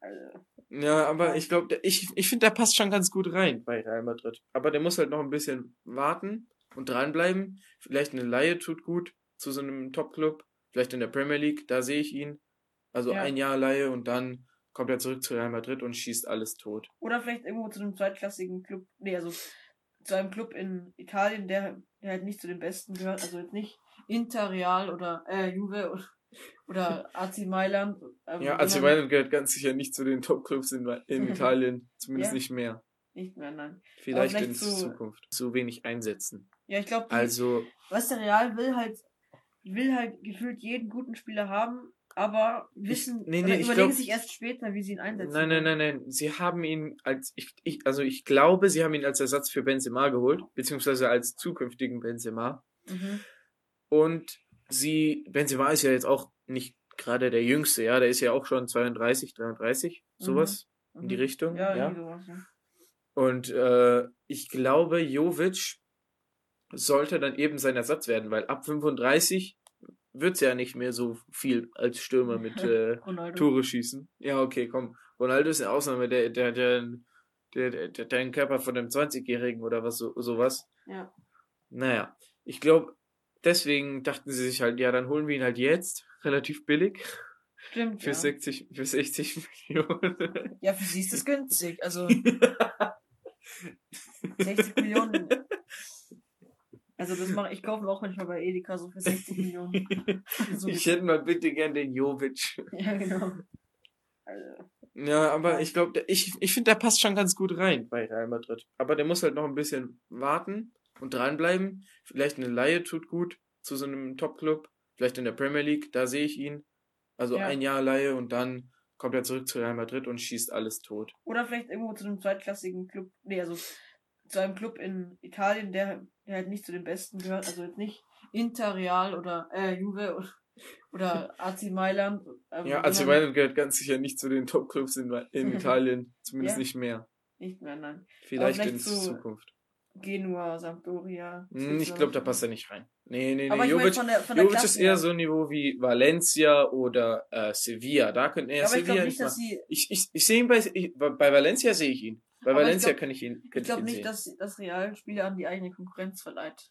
Also, Ja, aber ich glaube, ich, ich finde, der passt schon ganz gut rein bei Real Madrid. Aber der muss halt noch ein bisschen warten und dranbleiben. Vielleicht eine Laie tut gut zu so einem Top-Club. Vielleicht in der Premier League, da sehe ich ihn. Also Ja. ein Jahr Laie und dann kommt er zurück zu Real Madrid und schießt alles tot. oder vielleicht irgendwo zu einem zweitklassigen Club. Nee, also zu einem Club in Italien, der, der halt nicht zu den besten gehört. Also jetzt nicht Inter, Real oder äh, Juve oder, oder [LAUGHS] AC Mailand. ähm, Ja, AC Mailand gehört ganz sicher nicht zu den Top-Clubs in, in [LAUGHS] Italien. Zumindest Ja. nicht mehr. Nicht mehr, nein. Vielleicht, vielleicht in zu- Zukunft. Zu wenig einsetzen. Ja, ich glaube, Also, was der Real will halt, will halt gefühlt jeden guten Spieler haben, aber wissen, nee, oder nee, ich überlegen glaub- sich erst später, wie sie ihn einsetzen. Nein, nein, nein, nein. Sie haben ihn als ich, ich also ich glaube, sie haben ihn als Ersatz für Benzema geholt, beziehungsweise als zukünftigen Benzema. Mhm. Und sie Benzema ist ja jetzt auch nicht gerade der Jüngste, ja, der ist ja auch schon 32, 33, sowas in die Mhm. Richtung, Ja, ja. sowas, ja. Und äh, ich glaube, Jovic sollte dann eben sein Ersatz werden, weil ab 35 wird's ja nicht mehr so viel als Stürmer mit [LAUGHS] äh. Tore schießen. Ja, okay, komm. Ronaldo ist eine Ausnahme, der, der, der, der, der, der, Körper von einem 20-Jährigen oder was so, sowas. Ja. Naja, ich glaube, deswegen dachten sie sich halt, ja, dann holen wir ihn halt jetzt, relativ billig, Stimmt, für ja. 60, für 60 [LAUGHS] Millionen. Ja, für sie ist das günstig. Also [LAUGHS] 60 Millionen. Also das mache ich kaufe auch manchmal bei Edeka so für 60 Millionen. So [LAUGHS] ich hätte mal bitte gern den Jovic. ja, genau. Also, Ja, aber ich glaube, ich, ich finde, der passt schon ganz gut rein bei Real Madrid. Aber der muss halt noch ein bisschen warten und dranbleiben. Vielleicht eine Laie tut gut zu so einem Top-Club. Vielleicht in der Premier League, da sehe ich ihn. Also Ja. ein Jahr Laie und dann kommt er zurück zu Real Madrid und schießt alles tot. oder vielleicht irgendwo zu einem zweitklassigen Club. Nee, also zu einem Club in Italien, der, der halt nicht zu den besten gehört. Also jetzt nicht Inter, Real oder äh, Juve oder, oder AC Mailand. ähm, Ja, AC Mailand gehört ganz sicher nicht zu den Top-Clubs in, in [LAUGHS] Italien. Zumindest Ja. nicht mehr. Nicht mehr, nein. Vielleicht, vielleicht in zu- Zukunft. Genua, Sampdoria. Hm, Ich glaube, da passt er nicht rein. Nee, nee, nee. Aber ich Jovic, von der, von der Jovic ist eher her. so ein Niveau wie Valencia oder äh, Sevilla. Da könnte er Aber ich Sevilla glaube nicht dass sie. Ich, ich, ich sehe ihn bei, ich, bei Valencia sehe ich ihn. Bei Aber ich Valencia glaub- kann ich ihn, Ich ich glaube nicht, sehen. dass das Real Spieler an die eigene Konkurrenz verleiht.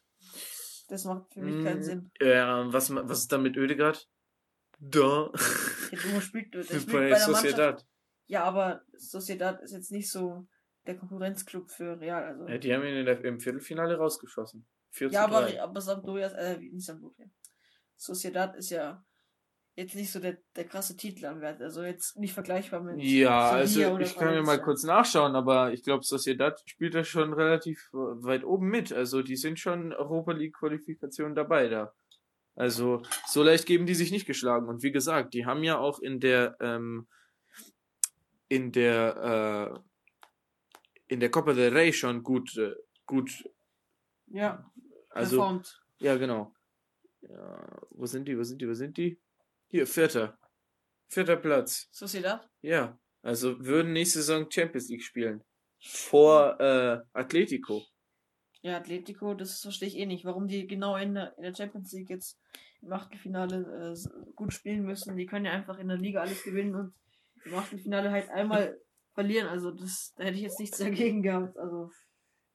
Das macht für mich keinen Mm, Sinn. Ja, was, was ist da mit Ödegaard? Da. Der Junge spielt, der [LAUGHS] spielt bei der Mannschaft. Sociedad. Ja, aber Sociedad ist jetzt nicht so der Konkurrenzclub für Real. Also. Ja, die haben ihn in der, im Viertelfinale rausgeschossen. 4 Ja, aber, 3. aber Sampdoria, ist- äh, nicht Sampdoria. Sociedad ist ja jetzt nicht so der, der krasse Titelanwärter. Also jetzt nicht vergleichbar mit. Ja, Sevilla also ich kann mir mal kurz nachschauen, aber ich glaube, Sociedad spielt da schon relativ weit oben mit. Also die sind schon Europa League Qualifikationen dabei da. Also so leicht geben die sich nicht geschlagen. Und wie gesagt, die haben ja auch in der ähm, in der äh, in der Copa del Rey schon gut äh, gut Ja, also performt. ja genau. Ja, wo sind die? Wo sind die? Wo sind die? Hier vierter vierter Platz. Sociedad? Ja, also würden nächste Saison Champions League spielen. Vor äh, Atletico. Ja, Atletico, das verstehe ich eh nicht. Warum die genau in der, in der Champions League jetzt im Achtelfinale äh, so gut spielen müssen. Die können ja einfach in der Liga alles gewinnen und im Achtelfinale halt einmal verlieren. Also das, da hätte ich jetzt nichts dagegen gehabt. Also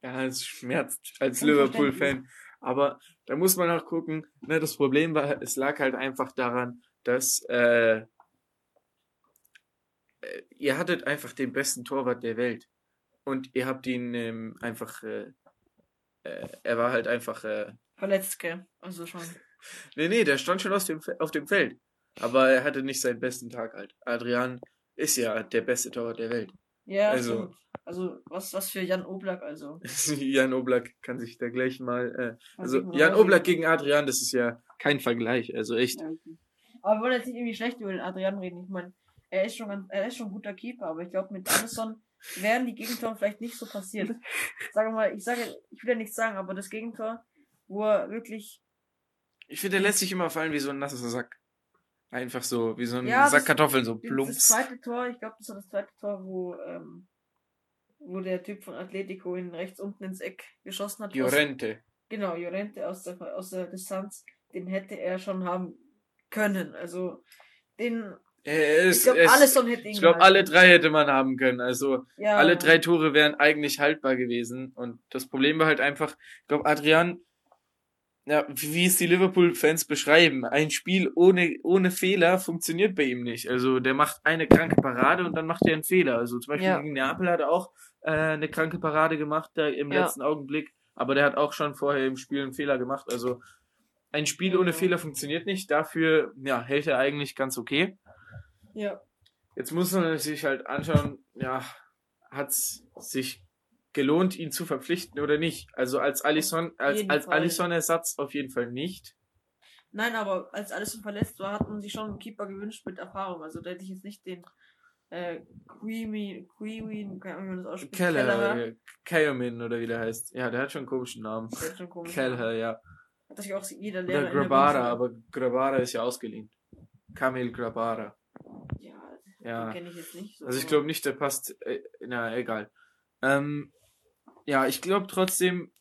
Ja, es schmerzt als. Liverpool-Fan. Aber da muss man auch gucken. Ne, das Problem war, es lag halt einfach daran, dass äh, äh, ihr hattet einfach den besten Torwart der Welt. Und ihr habt ihn ähm, einfach, äh, äh, er war halt einfach, äh, verletzt, gell? Also schon. nee, nee, der stand schon aus dem, auf dem Feld. Aber er hatte nicht seinen besten Tag halt. Adrian ist ja der beste Torwart der Welt. Ja, Also- also, also was, was für Jan Oblak, also. [LAUGHS] Jan Oblak kann sich da gleich mal, äh, also Jan. Oblak gegen Adrian, das ist ja kein Vergleich, also echt. Ja, okay. Aber wir wollen jetzt nicht irgendwie schlecht über den Adrian reden. Ich meine, er ist schon er ist schon ein guter Keeper, aber ich glaube, mit Alisson wären die Gegentore vielleicht nicht so passiert. [LAUGHS] Sag mal, ich sage, ich will ja nichts sagen, aber das Gegentor, wo er wirklich, Ich finde, der lässt sich immer fallen wie so ein nasser Sack. Einfach so, wie so ein Ja, Sack das- Kartoffeln, so das plumps. zweite Tor, ich glaube, das war das zweite Tor, wo, ähm, wo der Typ von Atletico ihn rechts unten ins Eck geschossen hat. Aus, Llorente. genau, Llorente aus der, aus der Distanz, den hätte er schon haben können. Also, den, ich ist, glaube, es- Alisson hätte ihn ich glaube, gehalten. alle drei hätte man haben können. Also ja, alle drei Tore wären eigentlich haltbar gewesen. Und das Problem war halt einfach, ich glaube, Adrian, ja, wie es die Liverpool-Fans beschreiben, ein Spiel ohne, ohne Fehler funktioniert bei ihm nicht. Also der macht eine kranke Parade und dann macht er einen Fehler. Also zum Beispiel Ja. gegen Neapel hat er auch äh, eine kranke Parade gemacht, da im Ja. letzten Augenblick. Aber der hat auch schon vorher im Spiel einen Fehler gemacht. Also ein Spiel ohne Genau. Fehler funktioniert nicht. Dafür, ja, hält er eigentlich ganz okay. Ja, Jetzt muss man sich halt anschauen, ja, hat's sich gelohnt, ihn zu verpflichten oder nicht? Also als Alisson, als, als Fall. Alisson-Ersatz auf jeden Fall nicht. Nein, aber als alles so verletzt war, hat man sich schon einen Keeper gewünscht mit Erfahrung. Also da hätte ich jetzt nicht den äh, Creamy, Creamy, keine Ahnung, wie man das ausspricht. Keller, äh, Kayomin oder wie der heißt. Ja, der hat schon einen komischen Namen. Der ist schon komisch. Keller, ja. Hat sich auch jeder Lehrer Oder Grabara, aber Grabara ist ja ausgeliehen. Kamil Grabara. Ja, den Ja. kenne ich jetzt nicht. So, Also ich aber- glaube nicht, der passt. Äh, na, egal. Ähm, ja, ich glaube trotzdem,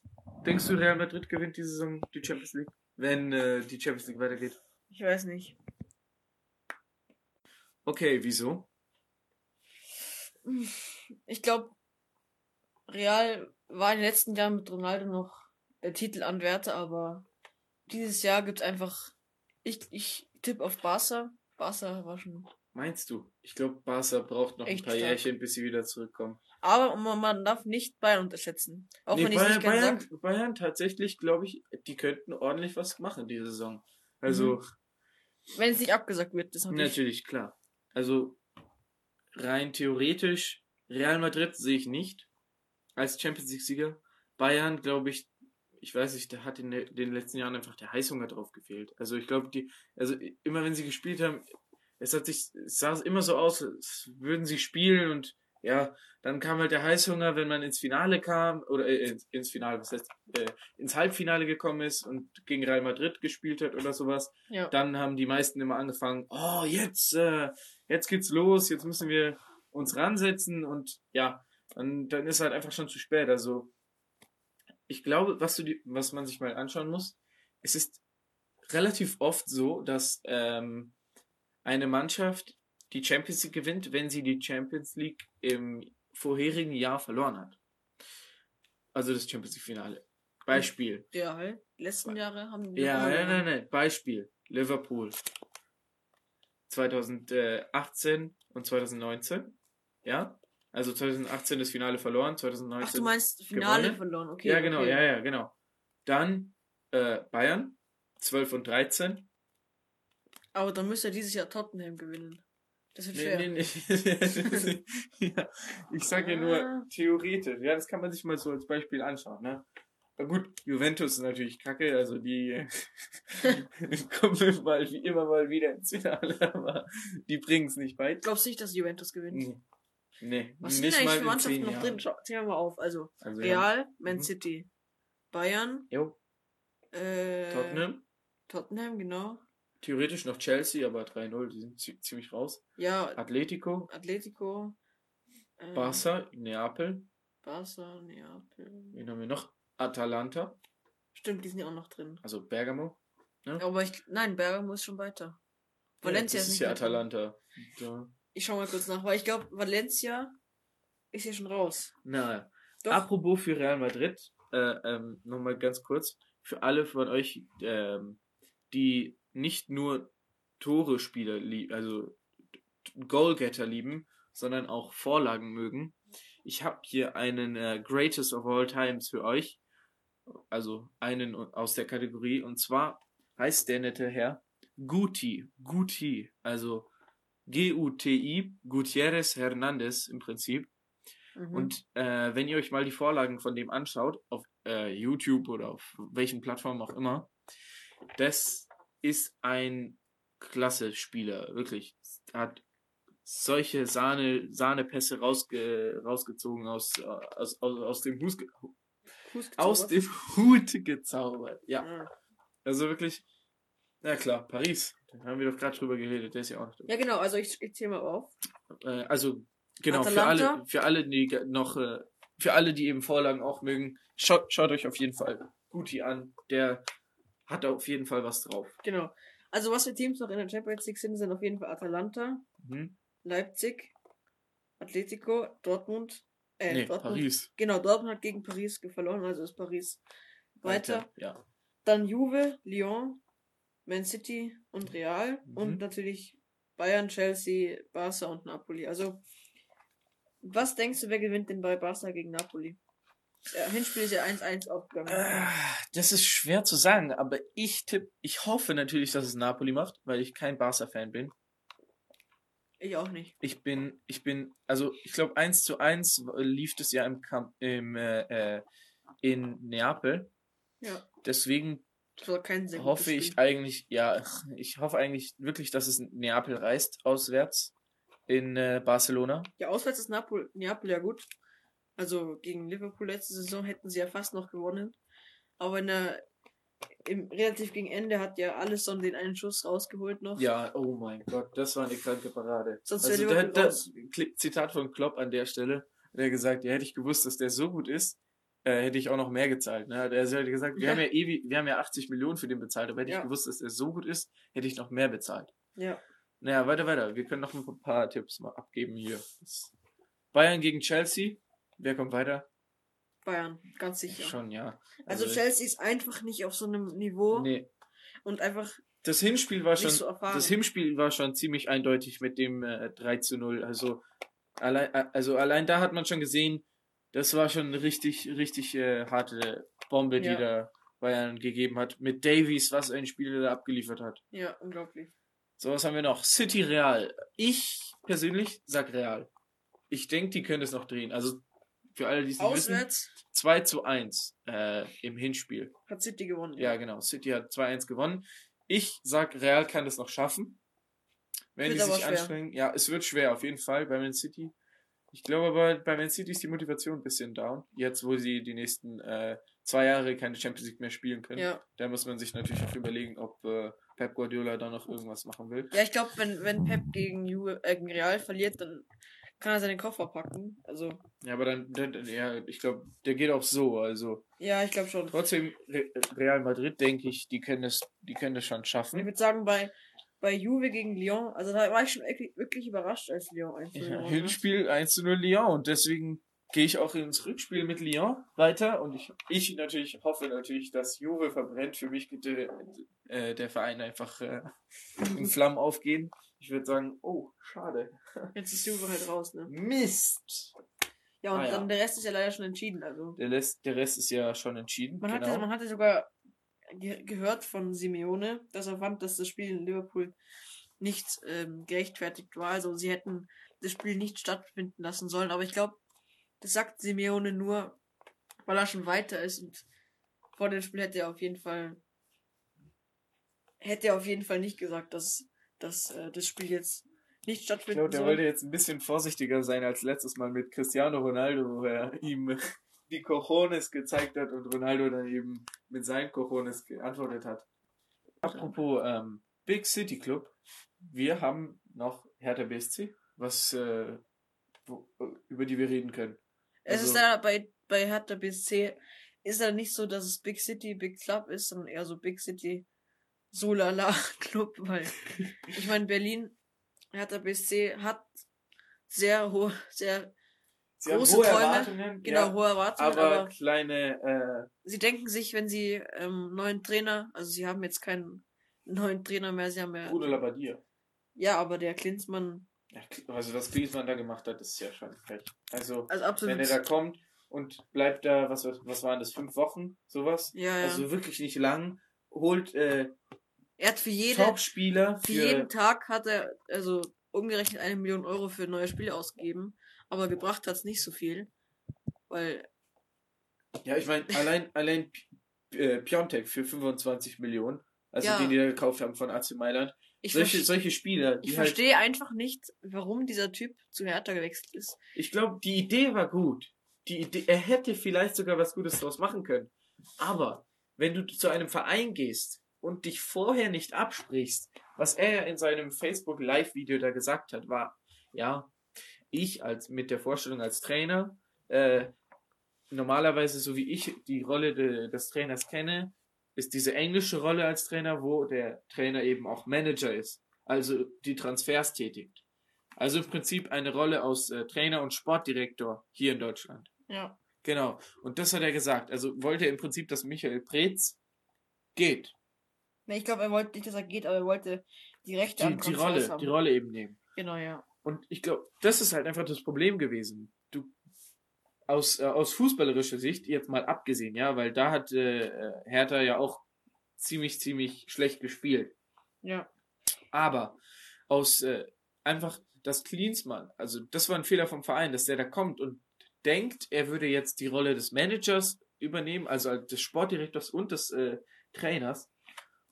denkst du, Real Madrid gewinnt diese Saison die Champions League? Wenn äh, die Champions League weitergeht. Ich weiß nicht. Okay, wieso? Ich glaube, Real war in den letzten Jahren mit Ronaldo noch der Titelanwärter, aber dieses Jahr gibt's einfach. Ich, ich tippe auf Barca. Barca war schon. Meinst du? Ich glaube, Barca braucht noch ein paar stark. Jährchen, bis sie wieder zurückkommen. Aber man, darf nicht Bayern unterschätzen. Auch Nee, wenn ich es Bayern, nicht Bayern, sag. Bayern tatsächlich, glaube ich, die könnten ordentlich was machen diese Saison. Also, Mhm. Wenn es nicht abgesagt wird, das natürlich. natürlich, klar. Also, rein theoretisch, Real Madrid sehe ich nicht als Champions League-Sieger. Bayern, glaube ich, ich weiß nicht, da hat in de- den letzten Jahren einfach der Heißhunger drauf gefehlt. Also, ich glaube, die, also immer wenn sie gespielt haben, es hat sich, es sah immer so aus, als würden sie spielen und ja, dann kam halt der Heißhunger, wenn man ins Finale kam, oder äh, ins, Finale, was heißt, äh, ins Halbfinale gekommen ist und gegen Real Madrid gespielt hat oder sowas. Ja. Dann haben die meisten immer angefangen, oh, jetzt, äh, jetzt geht's los, jetzt müssen wir uns ransetzen und ja, dann, dann ist halt einfach schon zu spät. Also ich glaube, was du die, was man sich mal anschauen muss, es ist relativ oft so, dass ähm, eine Mannschaft die Champions League gewinnt, wenn sie die Champions League im vorherigen Jahr verloren hat. Also das Champions League Finale. Beispiel. Real. Letzten Jahre haben die Ja, nein, nein, nein. Beispiel. Liverpool. 2018 und 2019. Ja? Also 2018 das Finale verloren, 2019. Ach, du meinst Finale gewonnen. verloren, okay. ja, genau, okay. ja, ja, genau. Dann äh, Bayern, 12 und 13. Aber dann müsste dieses Jahr Tottenham gewinnen. Das wird Nee, schwer. nee, nee. [LAUGHS] ja, ich sage ja Ah. nur theoretisch. Ja, das kann man sich mal so als Beispiel anschauen. Ne? Na gut, Juventus ist natürlich kacke, also die [LAUGHS] kommen mal wie immer mal wieder ins Finale, [LAUGHS] aber die bringen es nicht weit. Glaubst du nicht, dass Juventus gewinnt? Nee, nee Was sind eigentlich für Mannschaften noch Jahren. drin? Schau, zählen wir mal auf. Also Also, ja. Real, Man Mhm. City, Bayern, Jo, äh, Tottenham. Tottenham, genau. Theoretisch noch Chelsea, aber 3-0, die sind zi- ziemlich raus. Ja, Atletico, Atletico, äh, Barca, Neapel. Barca, Neapel. Wen haben wir noch? Atalanta, Stimmt, die sind ja auch noch drin. also Bergamo. Aber ich, nein, Bergamo ist schon weiter. Valencia ja, das ist ist ja. Atalanta. Da. Ich schau mal kurz nach, weil ich glaube, Valencia ist ja schon raus. Na, Doch. apropos für Real Madrid, äh, ähm, nochmal ganz kurz, für alle von euch, ähm, die nicht nur Tore-Spieler lieben, also Goalgetter lieben, sondern auch Vorlagen mögen. Ich habe hier einen äh, Greatest of All Times für euch, also einen aus der Kategorie, und zwar heißt der nette Herr Guti, Guti, also G-U-T-I, Gutierrez Hernandez im Prinzip. Mhm. Und äh, wenn ihr euch mal die Vorlagen von dem anschaut, auf äh, YouTube oder auf welchen Plattformen auch immer, das ist ein klasse Spieler, wirklich. Hat solche Sahne, Sahnepässe rausge, rausgezogen aus, äh, aus, aus, aus dem Hus, aus dem [LAUGHS] Hut gezaubert. Ja, Ah. also wirklich, na klar, Paris. Da haben wir doch gerade drüber geredet, der ist ja auch noch Ja, genau, also ich, ich zähle mal auf. äh, also genau für alle für alle die noch äh, für alle die eben Vorlagen auch mögen schaut schaut euch auf jeden Fall Guti an der hat auf jeden Fall was drauf Genau. Also was für Teams noch in der Champions League sind, sind auf jeden Fall Atalanta, mhm. Leipzig, Atletico, Dortmund. Äh, nee Dortmund. Paris Genau, Dortmund hat gegen Paris verloren, also ist Paris weiter. ja Dann Juve, Lyon, Man City und Real. Mhm. Und natürlich Bayern, Chelsea, Barca und Napoli. Also, was denkst du, wer gewinnt denn bei Barca gegen Napoli? Das Hinspiel ist ja 1-1 aufgegangen. Ah, das ist schwer zu sagen aber ich tipp ich hoffe natürlich dass es Napoli macht weil ich kein Barca Fan bin Ich auch nicht. ich bin ich bin also ich glaube 1 zu 1 lief das ja im Camp, im äh, äh, in Neapel Ja. deswegen hoffe ich eigentlich, ja, ich hoffe eigentlich wirklich, dass es Neapel reißt, auswärts in äh, Barcelona. Ja, auswärts ist Napol Neapel ja gut. Also gegen Liverpool letzte Saison hätten sie ja fast noch gewonnen. Aber in der, im, relativ gegen Ende hat ja alles so den einen Schuss rausgeholt noch. Ja, oh mein Gott, das war eine kranke Parade. Sonst also raus. Kli- Zitat von Klopp an der Stelle, der gesagt, ja, hätte ich gewusst, dass der so gut ist, äh, hätte ich auch noch mehr gezahlt. Ne? Der hat gesagt, wir Ja. haben ja ewig, wir haben ja 80 Millionen für den bezahlt, aber hätte Ja. ich gewusst, dass er so gut ist, hätte ich noch mehr bezahlt. Ja. Naja, weiter, weiter. Wir können noch ein paar Tipps mal abgeben hier. Bayern gegen Chelsea. Wer kommt weiter? Bayern, ganz sicher. Schon, ja. Also, Chelsea ist einfach nicht auf so einem Niveau Nee, und einfach Das Hinspiel war schon, so das Hinspiel war schon ziemlich eindeutig mit dem äh, 3 zu 0. Also allein, also allein da hat man schon gesehen, das war schon eine richtig, richtig äh, harte Bombe, die Ja. da Bayern gegeben hat. Mit Davies, was ein Spieler da abgeliefert hat. ja, unglaublich. So, was haben wir noch? City Real. Ich persönlich sag Real. Ich denke, die können es noch drehen. Also für alle, die es nicht wissen, Auswärts 2 zu 1 äh, im Hinspiel. hat City gewonnen. Ja, genau. City hat 2-1 gewonnen. Ich sag, Real kann das noch schaffen. Wenn Wird die sich anstrengen. Ja, es wird schwer, auf jeden Fall bei Man City. Ich glaube aber, bei Man City ist die Motivation ein bisschen down. Jetzt, wo sie die nächsten äh, zwei Jahre keine Champions League mehr spielen können. Ja, Da muss man sich natürlich auch überlegen, ob äh, Pep Guardiola da noch irgendwas machen will. ja ich glaube, wenn, wenn Pep gegen, Juve, äh, gegen Real verliert, dann kann er seinen Koffer packen. Also. Ja, aber dann, dann ja, ich glaube, der geht auch so, also. Ja, ich glaube schon. Trotzdem, Real Madrid, denke ich, die können das, die können das schon schaffen. Ich würde sagen, bei, bei Juve gegen Lyon, also da war ich schon wirklich, überrascht, als Lyon 1 ja, Hinspiel 1 zu 0 Lyon und deswegen gehe ich auch ins Rückspiel mit Lyon weiter und ich, ich natürlich hoffe natürlich, dass Juve verbrennt. Für mich geht der, äh, der Verein einfach äh, in Flammen aufgehen. Ich würde sagen, oh, schade. Jetzt ist Juve halt raus, ne? Mist! Ja, und ah, dann ja. der Rest ist ja leider schon entschieden, also. Der Rest, der Rest ist ja schon entschieden. Man, genau. hatte, man hatte sogar ge gehört von Simeone, dass er fand, dass das Spiel in Liverpool nicht ähm, gerechtfertigt war. Also sie hätten das Spiel nicht stattfinden lassen sollen. Aber ich glaube, das sagt Simeone nur, weil er schon weiter ist und vor dem Spiel hätte er auf jeden Fall hätte er auf jeden Fall nicht gesagt, dass, dass äh, das Spiel jetzt nicht stattfinden Ich glaube, der wollte jetzt ein bisschen vorsichtiger sein als letztes Mal mit Cristiano Ronaldo, wo er ihm [LAUGHS] die Cojones gezeigt hat und Ronaldo dann eben mit seinen Cojones geantwortet hat. Apropos ähm, Big City Club, wir haben noch Hertha BSC, was äh, wo, über die wir reden können. Es also, ist da bei, bei Hertha BSC ist ja nicht so, dass es Big City, Big Club ist, sondern eher so Big City, Solala [LAUGHS] Club, weil ich meine, Berlin, Hertha BSC hat sehr hohe, sehr sie große hohe Träume, Erwartungen, genau, ja, hohe Erwartungen, aber, aber kleine, äh, sie denken sich, wenn sie ähm, neuen Trainer, also sie haben jetzt keinen neuen Trainer mehr, sie haben ja. Bruno Labbadia. Ja, aber der Klinsmann. Ja, also was Klinsmann da gemacht hat, ist ja schon frech. Also, also wenn er da kommt und bleibt da, was, was waren das, fünf Wochen, sowas? Ja, ja. Also wirklich nicht lang, holt äh, er hat für jede, Top-Spieler. Für, für jeden Tag hat er also umgerechnet eine Million Euro für neue Spiele ausgegeben. Aber gebracht hat es nicht so viel. Weil. Ja, ich meine, allein, allein äh, Piontek für 25 Millionen, also ja. den die da gekauft haben von AC Mailand. Ich solche, solche Spieler. Die ich halt, verstehe einfach nicht, warum dieser Typ zu Hertha gewechselt ist. Ich glaube, die Idee war gut. Die Idee, er hätte vielleicht sogar was Gutes daraus machen können. Aber wenn du zu einem Verein gehst, und dich vorher nicht absprichst, was er in seinem Facebook Live-Video da gesagt hat, war, ja, ich als mit der Vorstellung als Trainer, äh, normalerweise so wie ich die Rolle de, des Trainers kenne, ist diese englische Rolle als Trainer, wo der Trainer eben auch Manager ist, also die Transfers tätigt. Also im Prinzip eine Rolle aus äh, Trainer und Sportdirektor hier in Deutschland. Ja. Genau. Und das hat er gesagt. Also wollte er im Prinzip, dass Michael Preetz geht. Ne, ich glaube, er wollte nicht, dass er geht, aber er wollte die Rechte die, die Rolle, haben. die Rolle eben nehmen. Genau, ja. Und ich glaube, das ist halt einfach das Problem gewesen. Du aus äh, aus fußballerischer Sicht jetzt mal abgesehen, ja, weil da hat äh, Hertha ja auch ziemlich ziemlich schlecht gespielt. Ja. Aber aus äh, einfach das Klinsmann, also das war ein Fehler vom Verein, dass der da kommt und denkt, er würde jetzt die Rolle des Managers übernehmen, also des Sportdirektors und des äh, Trainers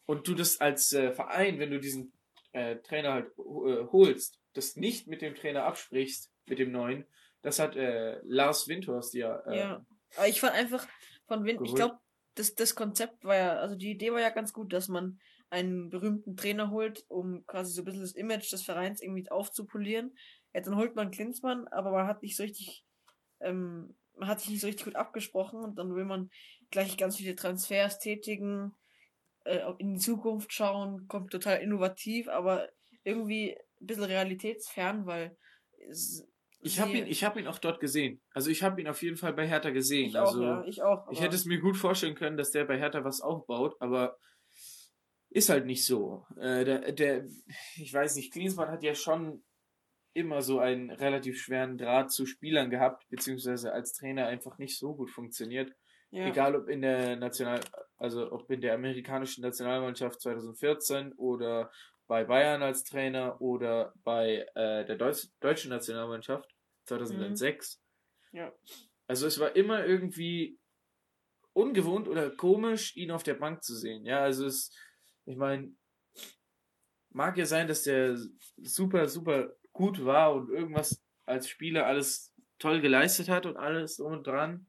und du das als äh, Verein, wenn du diesen äh, Trainer halt äh, holst, das nicht mit dem Trainer absprichst, mit dem neuen, das hat äh, Lars Windhorst ja. Äh, ja, aber ich fand einfach von Wind, ich glaube, das, das Konzept war ja, also die Idee war ja ganz gut, dass man einen berühmten Trainer holt, um quasi so ein bisschen das Image des Vereins irgendwie aufzupolieren. Ja, dann holt man Klinsmann, aber man hat nicht so richtig, ähm, man hat sich nicht so richtig gut abgesprochen und dann will man gleich ganz viele Transfers tätigen in die Zukunft schauen, kommt total innovativ, aber irgendwie ein bisschen realitätsfern, weil ich habe ihn, ich habe ihn auch dort gesehen. Also ich habe ihn auf jeden Fall bei Hertha gesehen. Ich also auch, ja, ich auch. Ich hätte es mir gut vorstellen können, dass der bei Hertha was aufbaut, aber ist halt nicht so. Äh, der, der, ich weiß nicht, Klinsmann hat ja schon immer so einen relativ schweren Draht zu Spielern gehabt, beziehungsweise als Trainer einfach nicht so gut funktioniert. Ja. Egal ob in der National, also ob in der amerikanischen Nationalmannschaft 2014 oder bei Bayern als Trainer oder bei äh, der Deutsch, deutschen Nationalmannschaft 2006. Mhm. Ja. Also es war immer irgendwie ungewohnt oder komisch, ihn auf der Bank zu sehen. Ja, also es, ich meine, mag ja sein, dass der super, super gut war und irgendwas als Spieler alles toll geleistet hat und alles drum und dran.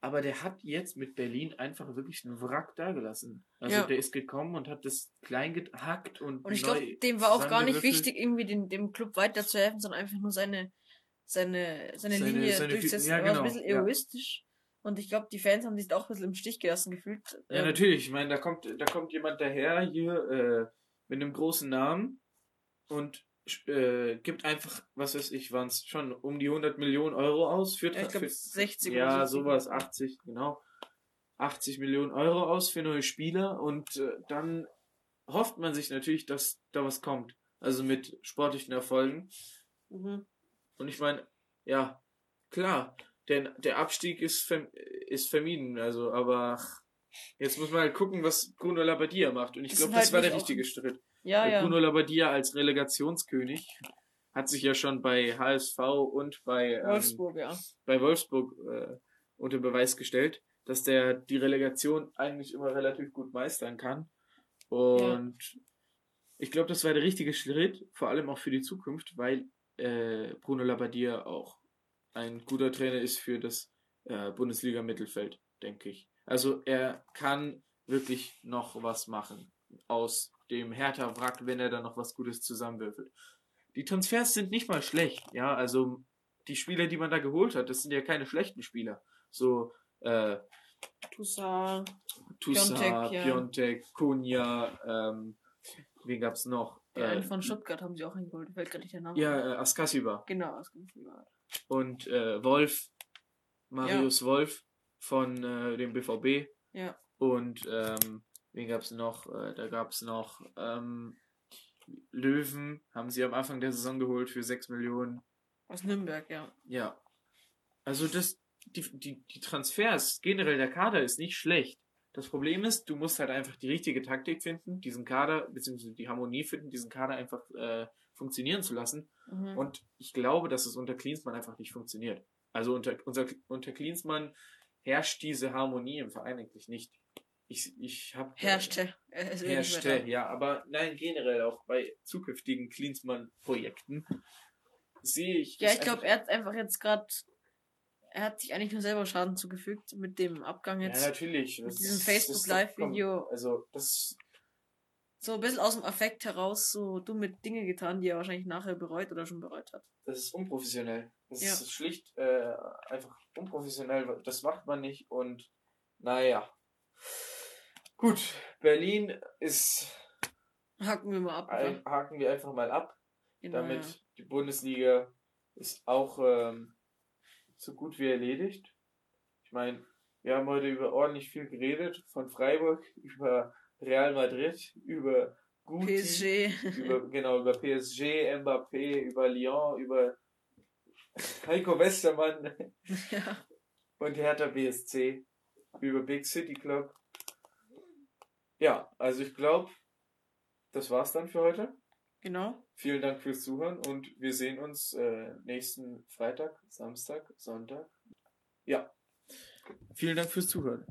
Aber der hat jetzt mit Berlin einfach wirklich einen Wrack dagelassen. Also ja. der ist gekommen und hat das klein gehackt und. Und ich glaube, dem war auch gar nicht wichtig, irgendwie den, dem Club weiterzuhelfen, sondern einfach nur seine, seine, seine, Seine- Linie seine durchsetzt. ja, er war genau, ein bisschen ja. egoistisch. Und ich glaube, die Fans haben sich da auch ein bisschen im Stich gelassen gefühlt. Ja, Ähm, natürlich. Ich meine, da kommt, da kommt jemand daher hier äh, mit einem großen Namen und äh, gibt einfach, was weiß ich, waren es schon um die 100 Millionen Euro aus für, Ja, ich glaub, für 60 Ja, sowas, 80, genau. 80 Millionen Euro aus für neue Spieler und äh, dann hofft man sich natürlich, dass da was kommt. Also mit sportlichen Erfolgen. Mhm. Und ich meine, ja, klar, denn der Abstieg ist, verm ist vermieden, also, aber jetzt muss man halt gucken, was Bruno Labbadia macht. Und ich glaube, sind das halt war der richtige Schritt. Ja, Weil ja. Bruno Labbadia als Relegationskönig hat sich ja schon bei HSV und bei, ähm, Wolfsburg, ja. bei Wolfsburg äh, unter Beweis gestellt, dass der die Relegation eigentlich immer relativ gut meistern kann. Und ich glaube, das war der richtige Schritt, vor allem auch für die Zukunft, weil äh, Bruno Labbadia auch ein guter Trainer ist für das äh, Bundesliga-Mittelfeld, denke ich. Also er kann wirklich noch was machen aus dem Hertha-Wrack, wenn er da noch was Gutes zusammenwürfelt. Die Transfers sind nicht mal schlecht, ja, also die Spieler, die man da geholt hat, das sind ja keine schlechten Spieler. So, äh, Toussaint. Toussaint, Piontek, ja. Piontek, Kunja, ähm, wen gab's noch? Der Äh, von Stuttgart haben sie auch eingeholt. Fällt gerade nicht der Name. ja, äh, Askasiba. Genau, rüber. Und äh, Wolf, Marius Wolf von äh, dem BVB. Ja. Und ähm, wen gab's noch? Äh, da gab's noch ähm, Löwen, haben sie am Anfang der Saison geholt für 6 Millionen. Aus Nürnberg, ja. Ja. Also das, die, die, die Transfers, generell der Kader ist nicht schlecht. Das Problem ist, du musst halt einfach die richtige Taktik finden, diesen Kader, beziehungsweise die Harmonie finden, diesen Kader einfach äh, funktionieren zu lassen. Mhm. Und ich glaube, dass es unter Klinsmann einfach nicht funktioniert. Also unter, unter, unter Klinsmann herrscht diese Harmonie im Verein eigentlich nicht. Ich, ich habe Herrschte. Er ist herrschte, ja, aber nein, generell auch bei zukünftigen Klinsmann-Projekten sehe ich. Ja, ich glaube, er hat einfach jetzt gerade. Er hat sich eigentlich nur selber Schaden zugefügt mit dem Abgang Ja, jetzt. natürlich. mit Das diesem Facebook Live-Video. komm, Also, das so ein bisschen aus dem Affekt heraus so dumme Dinge getan, die er wahrscheinlich nachher bereut oder schon bereut hat. Das ist unprofessionell. Das Ja. ist schlicht äh, einfach unprofessionell. Das macht man nicht und naja. Gut, Berlin ist, Hacken wir mal ab. ein, haken wir einfach mal ab, Genau, damit ja. die Bundesliga ist auch ähm, so gut wie erledigt. Ich meine, wir haben heute über ordentlich viel geredet, von Freiburg über Real Madrid, über Guti, PSG. über, [LAUGHS] genau, über PSG, Mbappé, über Lyon, über Heiko Westermann ja. und Hertha BSC, über Big City Club. Ja, also ich glaube, das war's dann für heute. Genau. Vielen Dank fürs Zuhören und wir sehen uns äh, nächsten Freitag, Samstag, Sonntag. Ja. Vielen Dank fürs Zuhören.